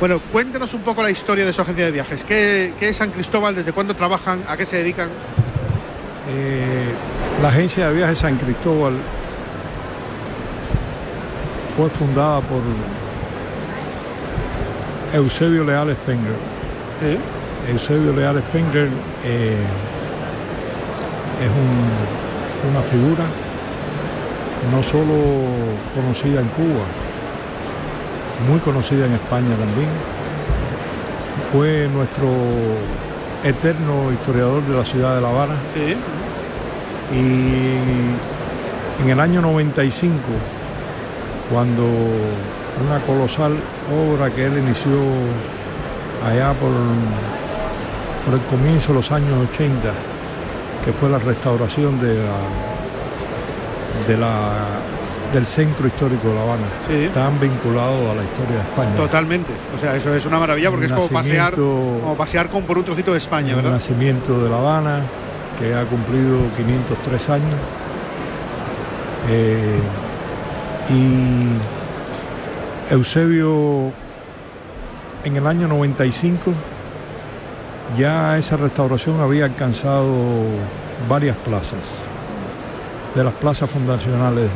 Bueno, cuéntenos un poco la historia de su agencia de viajes. ¿Qué, es San Cristóbal? ¿Desde cuándo trabajan? ¿A qué se dedican? Eh, la agencia de viajes San Cristóbal fue fundada por Eusebio Leal Spengler. Eusebio Leal Spengler eh, es una figura no solo conocida en Cuba, muy conocida en España también. Fue nuestro eterno historiador de la ciudad de La Habana. Sí. Y en el año 95, cuando una colosal obra que él inició allá por, por el comienzo de los años 80, que fue la restauración de la, de la del centro histórico de La Habana. Sí. Están vinculados a la historia de España. Totalmente. O sea, eso es una maravilla porque es como pasear, como pasear con por un trocito de España, ¿verdad? El nacimiento de La Habana, que ha cumplido 503 años. Eh, y Eusebio, en el año 95, ya esa restauración había alcanzado varias plazas, de las plazas fundacionales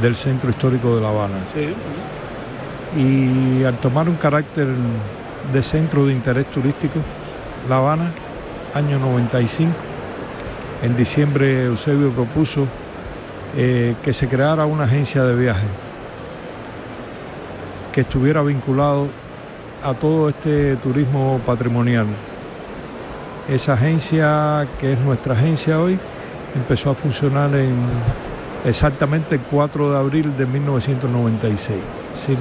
del centro histórico de La Habana. Y al tomar un carácter de centro de interés turístico, La Habana, año 95, en diciembre Eusebio propuso eh, que se creara una agencia de viaje que estuviera vinculado a todo este turismo patrimonial Esa agencia, que es nuestra agencia hoy, empezó a funcionar en exactamente el 4 de abril de 1996. Es decir,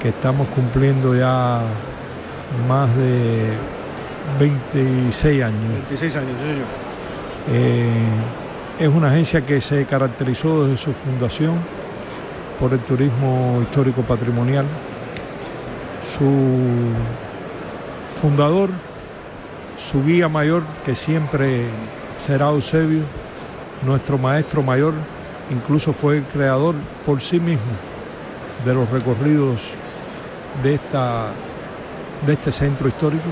que estamos cumpliendo ya más de 26 años. 26 años, sí, señor. Eh, es una agencia que se caracterizó desde su fundación por el turismo histórico patrimonial. Su fundador, su guía mayor, que siempre será Eusebio, nuestro maestro mayor, incluso fue el creador por sí mismo de los recorridos de, esta, de este centro histórico,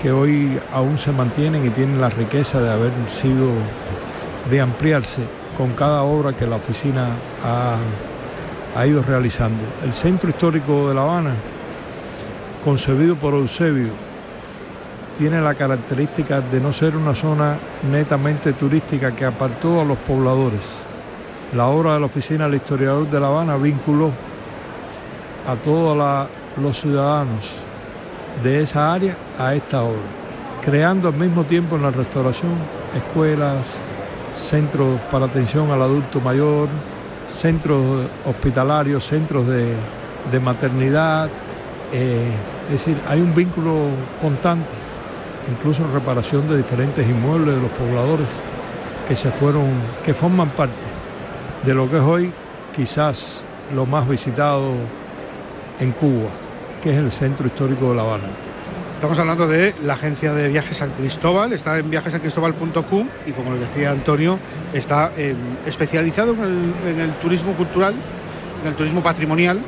que hoy aún se mantienen y tienen la riqueza de haber sido, de ampliarse con cada obra que la oficina ha, ha ido realizando. El centro histórico de La Habana, concebido por Eusebio, tiene la característica de no ser una zona netamente turística que apartó a los pobladores. La obra de la oficina del historiador de La Habana vinculó a todos los ciudadanos de esa área a esta obra, creando al mismo tiempo en la restauración escuelas, centros para atención al adulto mayor, centros hospitalarios, centros de, maternidad. eh, es decir, hay un vínculo constante, incluso reparación de diferentes inmuebles de los pobladores que se fueron, que forman parte de lo que es hoy quizás lo más visitado en Cuba, que es el centro histórico de La Habana. Estamos hablando de la agencia de viajes San Cristóbal, está en viajesancristóbal.com y como le decía Antonio, está eh, especializado en el, en el turismo cultural, en el turismo patrimonial,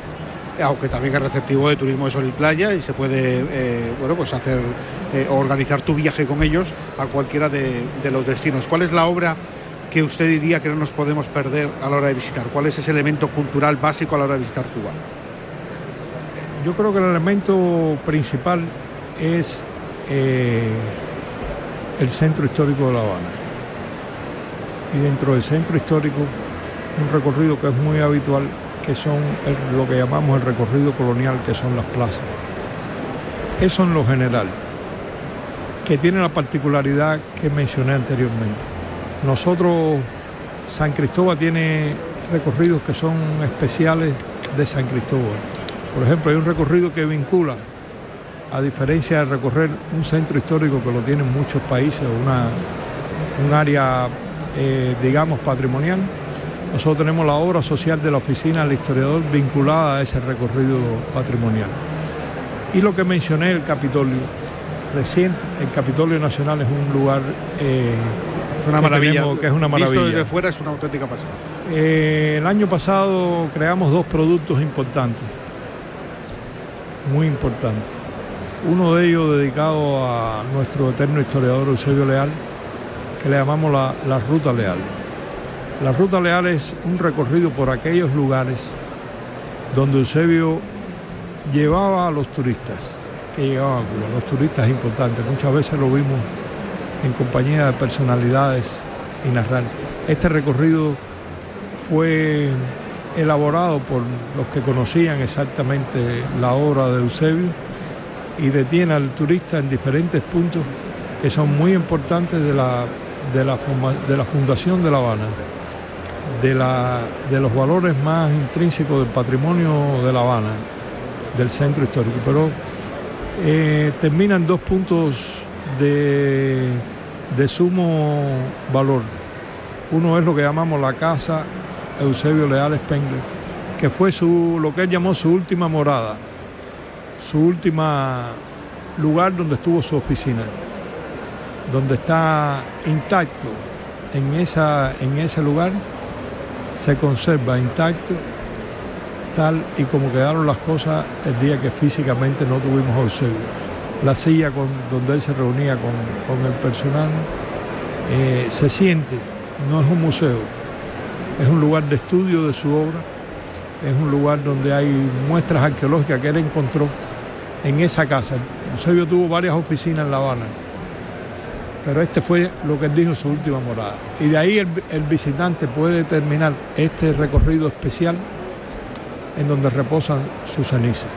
aunque también es receptivo de turismo de sol y playa y se puede eh, bueno, pues hacer eh, organizar tu viaje con ellos a cualquiera de, de los destinos. ¿Cuál es la obra que usted diría que no nos podemos perder a la hora de visitar? ¿Cuál es ese elemento cultural básico a la hora de visitar Cuba? Yo creo que el elemento principal es eh, el centro histórico de La Habana. Y dentro del centro histórico, un recorrido que es muy habitual, que son lo que llamamos el recorrido colonial, que son las plazas. Eso en lo general, que tiene la particularidad que mencioné anteriormente. Nosotros, San Cristóbal tiene recorridos que son especiales de San Cristóbal. Por ejemplo, hay un recorrido que vincula, a diferencia de recorrer un centro histórico que lo tienen muchos países, una, un área, eh, digamos, patrimonial, nosotros tenemos la obra social de la oficina del historiador vinculada a ese recorrido patrimonial. Y lo que mencioné, el Capitolio, reciente, el Capitolio Nacional es un lugar eh, Es una maravilla. que es una maravilla. Visto desde fuera es una auténtica pasada. Eh, el año pasado creamos dos productos importantes, muy importantes. Uno de ellos dedicado a nuestro eterno historiador Eusebio Leal, que le llamamos la, la Ruta Leal. La Ruta Leal es un recorrido por aquellos lugares donde Eusebio llevaba a los turistas, que llegaban a Cuba, los turistas importantes. Muchas veces lo vimos en compañía de personalidades y narrar. Este recorrido fue elaborado por los que conocían exactamente la obra de Eusebio y detiene al turista en diferentes puntos que son muy importantes de la, de la, de la fundación de La Habana, de, la, de los valores más intrínsecos del patrimonio de La Habana, del centro histórico. Pero eh, terminan dos puntos de, de sumo valor. Uno es lo que llamamos la casa Eusebio Leal Spengler, que fue su, lo que él llamó su última morada, su última lugar donde estuvo su oficina, donde está intacto en, esa, en ese lugar, se conserva intacto tal y como quedaron las cosas el día que físicamente no tuvimos Eusebio. La silla con, donde él se reunía con, con el personal eh, se siente, no es un museo, es un lugar de estudio de su obra, es un lugar donde hay muestras arqueológicas que él encontró en esa casa. Eusebio tuvo varias oficinas en La Habana, pero este fue lo que él dijo su última morada. Y de ahí el, el visitante puede terminar este recorrido especial en donde reposan sus cenizas.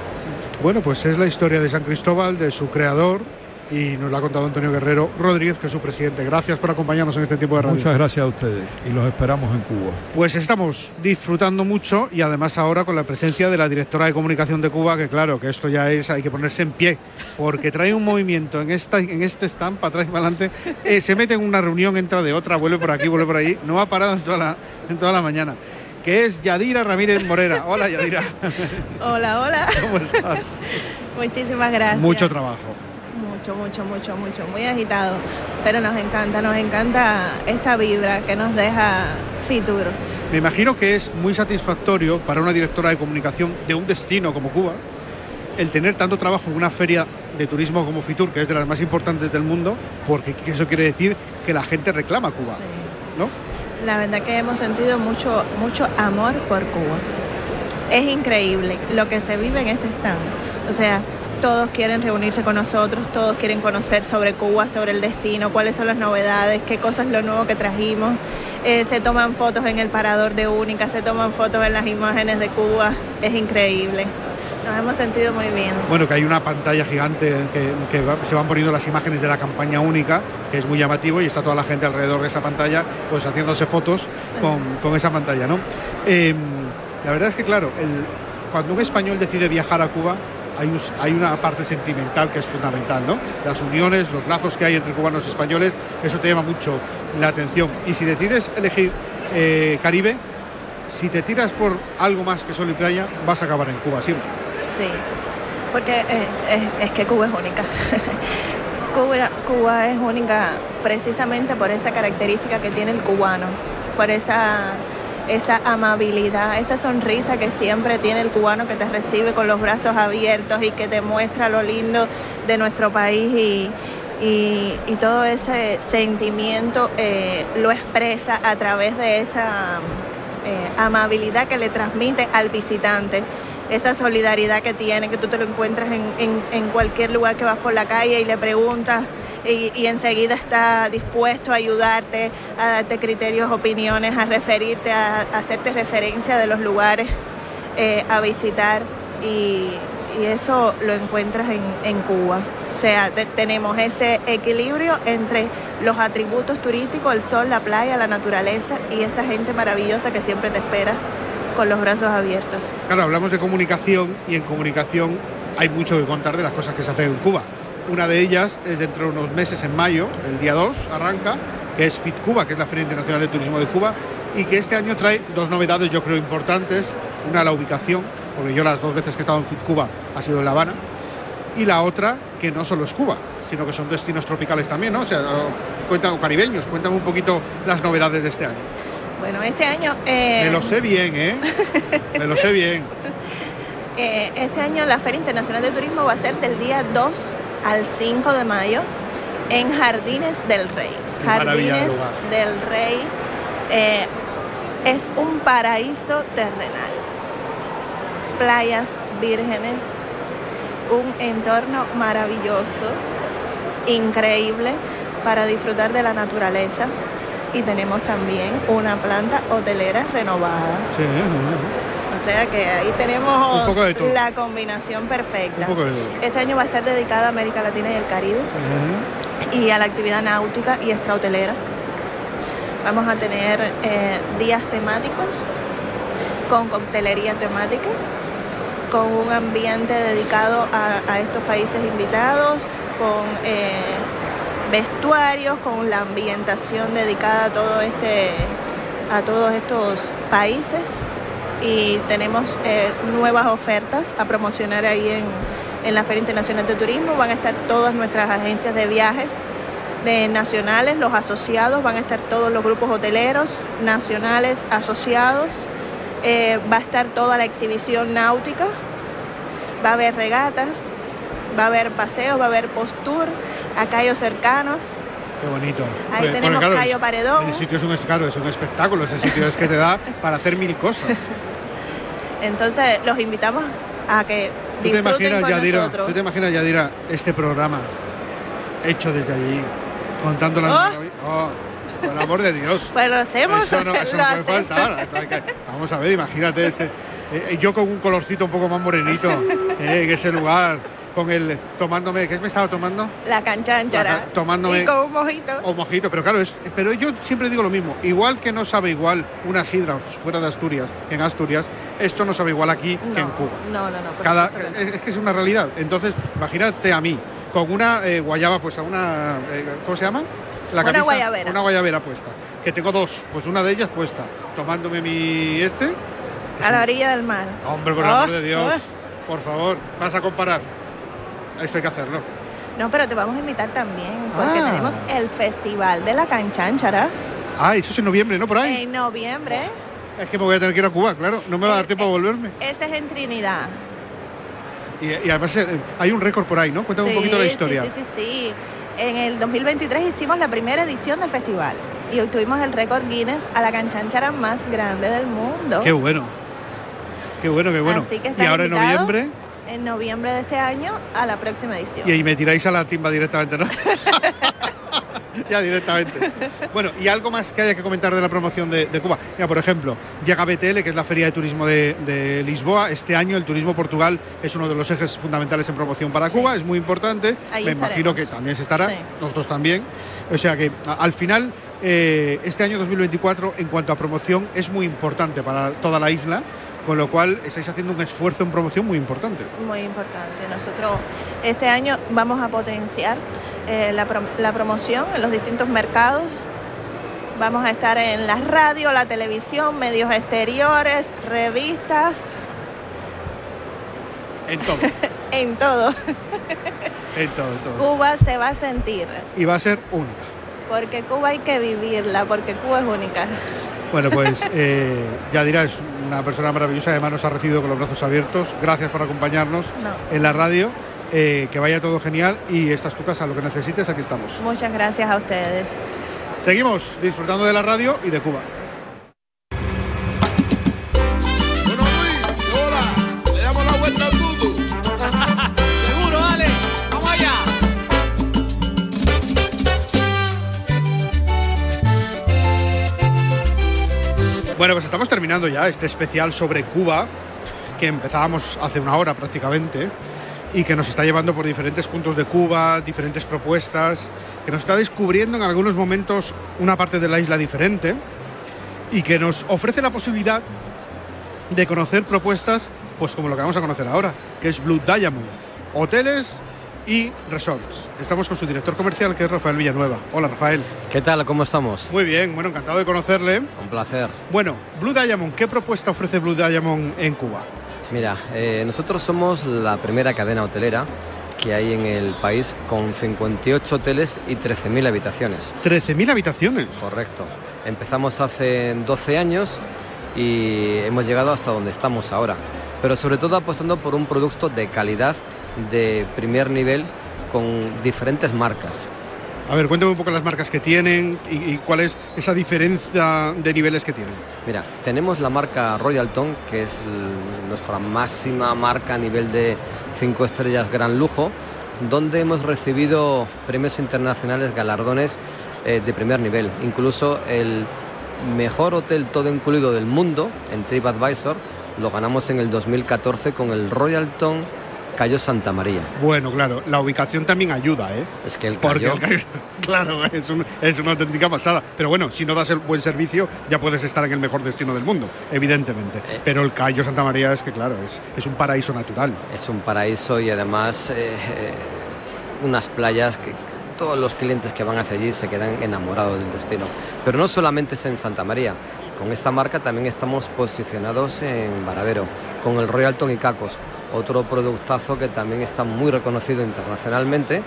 Bueno, pues es la historia de San Cristóbal, de su creador, y nos lo ha contado Antonio Guerrero Rodríguez, que es su presidente. Gracias por acompañarnos en este tiempo de radio. Muchas gracias a ustedes y los esperamos en Cuba. Pues estamos disfrutando mucho y además ahora con la presencia de la directora de comunicación de Cuba, que claro, que esto ya es, hay que ponerse en pie, porque trae un movimiento en, esta, en este stand, para atrás y para adelante, eh, se mete en una reunión, entra de otra, vuelve por aquí, vuelve por ahí, no ha parado en toda la, en toda la mañana que es Yadira Ramírez Morera. Hola Yadira. Hola, hola. ¿Cómo estás? Muchísimas gracias. Mucho trabajo. Mucho, mucho, mucho, mucho. Muy agitado. Pero nos encanta, nos encanta esta vibra que nos deja Fitur. Me imagino que es muy satisfactorio para una directora de comunicación de un destino como Cuba el tener tanto trabajo en una feria de turismo como Fitur, que es de las más importantes del mundo, porque eso quiere decir que la gente reclama Cuba. ¿No? La verdad que hemos sentido mucho, mucho amor por Cuba. Es increíble lo que se vive en este stand. O sea, todos quieren reunirse con nosotros, todos quieren conocer sobre Cuba, sobre el destino, cuáles son las novedades, qué cosas lo nuevo que trajimos. Eh, se toman fotos en el parador de Única, se toman fotos en las imágenes de Cuba. Es increíble. Nos hemos sentido muy bien. Bueno, que hay una pantalla gigante que, se van poniendo las imágenes de la campaña única, que es muy llamativo y está toda la gente alrededor de esa pantalla, pues haciéndose fotos con, esa pantalla, ¿no? Em, la verdad es que, claro, cuando un español decide viajar a Cuba, hay, una parte sentimental que es fundamental, ¿no? Las uniones, los lazos que hay entre cubanos y españoles, eso te llama mucho la atención. Y si decides elegir eh, Caribe, si te tiras por algo más que sol y playa, vas a acabar en Cuba siempre. Sí, porque eh, es, que Cuba es única. *laughs* Cuba, Cuba es única precisamente por esa característica que tiene el cubano, por esa esa amabilidad, esa sonrisa que siempre tiene el cubano que te recibe con los brazos abiertos y que te muestra lo lindo de nuestro país y, todo ese sentimiento eh, lo expresa a través de esa eh, amabilidad que le transmite al visitante esa solidaridad que tiene, que tú te lo encuentras en, cualquier lugar que vas por la calle y le preguntas y, enseguida está dispuesto a ayudarte, a darte criterios, opiniones, a referirte, a, hacerte referencia de los lugares eh, a visitar y, eso lo encuentras en, Cuba. O sea, tenemos ese equilibrio entre los atributos turísticos, el sol, la playa, la naturaleza y esa gente maravillosa que siempre te espera con los brazos abiertos. Claro, hablamos de comunicación y en comunicación hay mucho que contar de las cosas que se hacen en Cuba. Una de ellas es dentro de unos meses, en mayo, el día 2 arranca, que es FIT Cuba, que es la Feria Internacional de Turismo de Cuba, y que este año trae dos novedades, yo creo, importantes. Una, la ubicación, porque yo las dos veces que he estado en FIT Cuba ha sido en La Habana, y la otra, que no solo es Cuba, sino que son destinos tropicales también, ¿no? O sea, cuentan, caribeños, cuéntame un poquito las novedades de este año. Bueno, este año... Eh, Me lo sé bien, ¿eh? *laughs* Me lo sé bien. Eh, este año la Feria Internacional de Turismo va a ser del día 2 al 5 de mayo en Jardines del Rey. Jardines del Rey eh, es un paraíso terrenal. Playas vírgenes, un entorno maravilloso, increíble para disfrutar de la naturaleza y tenemos también una planta hotelera renovada. Sí, o sea que ahí tenemos la combinación perfecta. Este año va a estar dedicada a América Latina y el Caribe y a la actividad náutica y extrahotelera. Vamos a tener eh, días temáticos con coctelería temática, con un ambiente dedicado a, estos países invitados, con eh, vestuarios, con la ambientación dedicada a todo este a todos estos países. Y tenemos eh, nuevas ofertas a promocionar ahí en, en, la Feria Internacional de Turismo. Van a estar todas nuestras agencias de viajes nacionales, los asociados, van a estar todos los grupos hoteleros nacionales asociados, eh, va a estar toda la exhibición náutica, va a haber regatas, va a haber paseos, va a haber post-tour a callos cercanos. Qué bonito. Ahí tenemos Cayo Paredón. El sitio es un, es un espectáculo, ese sitio es que te da para hacer mil cosas. *laughs* Entonces los invitamos a que disfruten ¿Tú te imaginas, con Yadira, nosotros. ¿Tú te imaginas, Yadira, este programa hecho desde allí, contando la... Oh. oh. por el amor de Dios. Pues lo hacemos. Eso no, *laughs* eso no puede faltar. Vamos a ver, imagínate este, eh, yo con un colorcito un poco más morenito, eh, en ese lugar, con el tomándome, ¿qué me estaba tomando? La canchanchara. tomándome. Y con un mojito. O mojito, pero claro, es, pero yo siempre digo lo mismo. Igual que no sabe igual una sidra fuera de Asturias que en Asturias, esto no sabe igual aquí que en Cuba. No, no, no. por Cada, supuesto que no. es, es que es una realidad. Entonces, imagínate a mí, con una eh, guayaba puesta, una. eh, ¿Cómo se llama? Una guayabera. Una guayabera puesta. Que tengo dos, pues una de ellas puesta. Tomándome mi este. A la orilla del mar. Hombre, por el Oh, amor de Dios, oh. por favor, vas a comparar. Esto hay que hacerlo. No, pero te vamos a invitar también, porque Ah. tenemos el Festival de la Canchanchara Ah, eso es en noviembre, ¿no? Por ahí. en noviembre. Es que me voy a tener que ir a Cuba, claro. No me va a dar tiempo a volverme. Ese es en Trinidad. Y, y además eh, hay un récord por ahí, ¿no? Cuéntame un Sí, poquito la sí, historia. Sí, sí, sí. En el 2023 hicimos la primera edición del festival y obtuvimos el récord Guinness a la canchanchara más grande del mundo. Qué bueno. Qué bueno, qué bueno. Así que y ahora en noviembre, En noviembre de este año a la próxima edición. y ahí me tiráis a la timba directamente, ¿no? *laughs* ya directamente. Bueno, y algo más que haya que comentar de la promoción de, de Cuba. Mira, por ejemplo, llega BTL, que es la Feria de Turismo de, de Lisboa. Este año el turismo Portugal es uno de los ejes fundamentales en promoción para Sí. Cuba, es muy importante. Ahí me imagino que también se estará, Sí. nosotros también. O sea que al final, eh, este año 2024, en cuanto a promoción, es muy importante para toda la isla. Con lo cual estáis haciendo un esfuerzo en promoción muy importante. Muy importante. Nosotros este año vamos a potenciar eh, la, prom- la promoción en los distintos mercados. Vamos a estar en la radio, la televisión, medios exteriores, revistas, En todo, *laughs* en todo. en todo, en todo. Cuba se va a sentir, Y va a ser única. porque Cuba hay que vivirla, porque Cuba es única. Bueno, pues *laughs* eh, ya dirás, una persona maravillosa, además nos ha recibido con los brazos abiertos. Gracias por acompañarnos No. en la radio. eh, que vaya todo genial y esta es tu casa, lo que necesites, aquí estamos. Muchas gracias a ustedes. Seguimos disfrutando de la radio y de Cuba. Bueno, pues estamos terminando ya este especial sobre Cuba, que empezábamos hace una hora prácticamente, y que nos está llevando por diferentes puntos de Cuba, diferentes propuestas, que nos está descubriendo en algunos momentos una parte de la isla diferente, y que nos ofrece la posibilidad de conocer propuestas, pues como lo que vamos a conocer ahora, que es Blue Diamond, hoteles y resorts. Estamos con su director comercial, que es Rafael Villanueva. Hola, Rafael. ¿Qué tal? ¿Cómo estamos? Muy bien, bueno, encantado de conocerle. Un placer. Bueno, Blue Diamond, ¿qué propuesta ofrece Blue Diamond en Cuba? Mira, eh, nosotros somos la primera cadena hotelera que hay en el país con 58 hoteles y 13.000 habitaciones. 13.000 habitaciones. Correcto. Empezamos hace 12 años y hemos llegado hasta donde estamos ahora. Pero sobre todo apostando por un producto de calidad de primer nivel con diferentes marcas. A ver, cuéntame un poco las marcas que tienen y, y cuál es esa diferencia de niveles que tienen. Mira, tenemos la marca Royalton, que es nuestra máxima marca a nivel de 5 estrellas gran lujo, donde hemos recibido premios internacionales, galardones eh, de primer nivel. Incluso el mejor hotel todo incluido del mundo en TripAdvisor lo ganamos en el 2014 con el Royalton Cayo Santa María. Bueno, claro, la ubicación también ayuda, ¿eh? Es que el Porque Cayo... el Cayo- *laughs* claro, es, un- es una auténtica pasada. Pero bueno, si no das el buen servicio, ya puedes estar en el mejor destino del mundo, evidentemente. Eh. Pero el Cayo Santa María es que, claro, es, es un paraíso natural. Es un paraíso y además eh, eh, unas playas que todos los clientes que van hacia allí se quedan enamorados del destino. Pero no solamente es en Santa María. Con esta marca también estamos posicionados en Varadero, con el Royalton y Cacos, otro productazo que también está muy reconocido internacionalmente.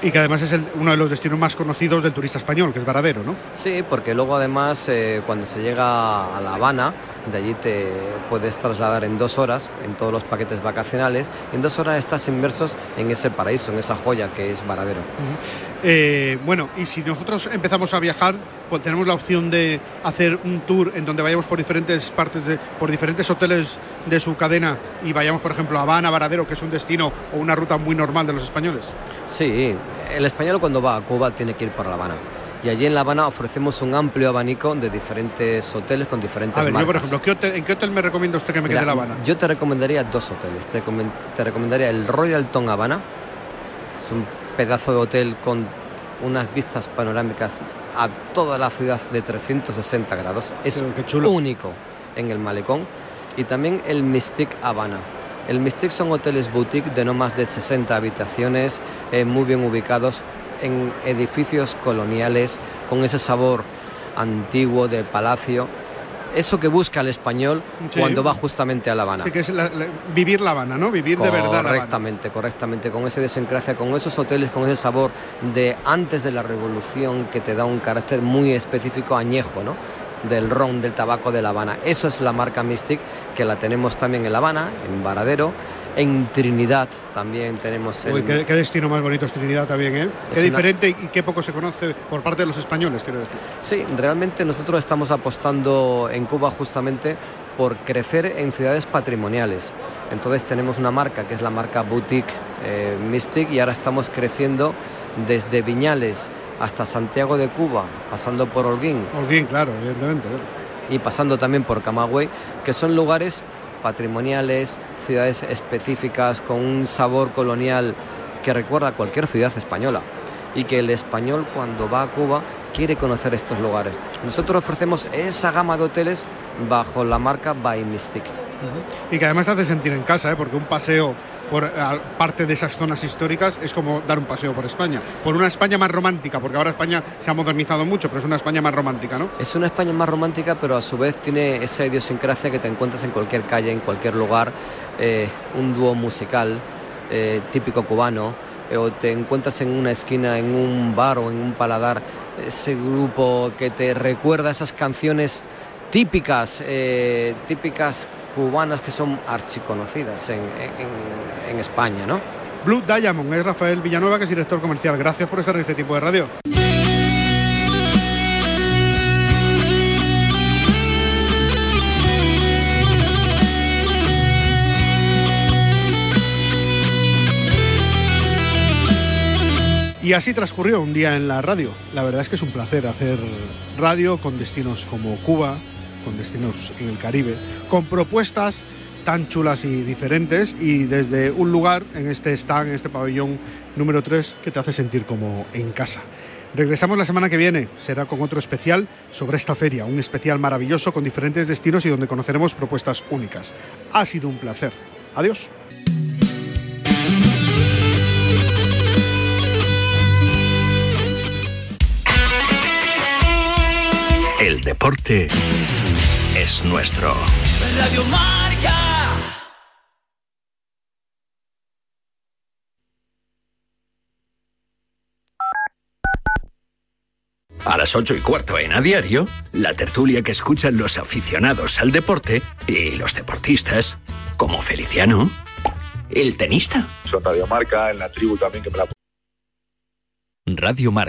Y que además es el- uno de los destinos más conocidos del turista español, que es Varadero, ¿no? Sí, porque luego además eh, cuando se llega a La Habana, de allí te puedes trasladar en dos horas en todos los paquetes vacacionales. En dos horas estás inmersos en ese paraíso, en esa joya que es Varadero. Eh, bueno, y si nosotros empezamos a viajar, pues tenemos la opción de hacer un tour en donde vayamos por diferentes partes, de, por diferentes hoteles de su cadena y vayamos, por ejemplo, a Habana, Varadero, que es un destino o una ruta muy normal de los españoles. Sí, el español cuando va a Cuba tiene que ir por La Habana. y allí en La Habana ofrecemos un amplio abanico de diferentes hoteles con diferentes A ver, marcas. yo por ejemplo, ¿qué hotel- ¿en qué hotel me recomienda usted que me quede en La Habana? Yo te recomendaría dos hoteles. Te, te recomendaría el Royalton Habana. Es un pedazo de hotel con unas vistas panorámicas a toda la ciudad de 360 grados. Es único en el malecón. Y también el Mystic Habana. El Mystic son hoteles boutique de no más de 60 habitaciones, eh, muy bien ubicados en edificios coloniales, con ese sabor antiguo de palacio. Eso que busca el español Sí. cuando va justamente a La Habana. Sí, que es la- la- vivir La Habana, ¿no? Vivir de verdad. Correctamente, correctamente, con ese desencracia, con esos hoteles, con ese sabor de antes de la revolución que te da un carácter muy específico añejo, ¿no? Del ron, del tabaco de La Habana. Eso es la marca Mystic, que la tenemos también en La Habana, en Varadero, en Trinidad también tenemos el... Uy, qué, qué destino más bonito es Trinidad también, ¿eh? Es Qué una- diferente y qué poco se conoce por parte de los españoles, quiero decir. Sí, realmente nosotros estamos apostando en Cuba justamente por crecer en ciudades patrimoniales. Entonces tenemos una marca que es la marca Boutique eh, Mystic y ahora estamos creciendo desde Viñales hasta Santiago de Cuba, pasando por Holguín Holguín, claro, evidentemente. y pasando también por Camagüey, que son lugares patrimoniales, ciudades específicas con un sabor colonial que recuerda a cualquier ciudad española y que el español cuando va a Cuba quiere conocer estos lugares. Nosotros ofrecemos esa gama de hoteles bajo la marca By Mystic. Y que además te hace sentir en casa, ¿eh? porque un paseo por a- parte de esas zonas históricas es como dar un paseo por España. Por una España más romántica, porque ahora España se ha modernizado mucho, pero es una España más romántica, ¿no? Es una España más romántica, pero a su vez tiene esa idiosincrasia que te encuentras en cualquier calle, en cualquier lugar, eh, un dúo musical eh, típico cubano, eh, o te encuentras en una esquina, en un bar o en un paladar, ese grupo que te recuerda esas canciones típicas, eh, típicas cubanas que son archiconocidas en, en- España, ¿no? Blue Diamond es Rafael Villanueva, que es director comercial. Gracias por en este tipo de radio. Y así transcurrió un día en la radio. La verdad es que es un placer hacer radio con destinos como Cuba, destinos en el Caribe, con propuestas tan chulas y diferentes y desde un lugar en este stand, en este pabellón número 3 que te hace sentir como en casa. Regresamos la semana que viene, será con otro especial sobre esta feria, un especial maravilloso con diferentes destinos y donde conoceremos propuestas únicas. Ha sido un placer. Adiós. El deporte es nuestro. Radio Marca. A las ocho y cuarto en A Diario, la tertulia que escuchan los aficionados al deporte y los deportistas, como Feliciano, el tenista. Son Radio Marca, en la tribu también que me la Radio Marca.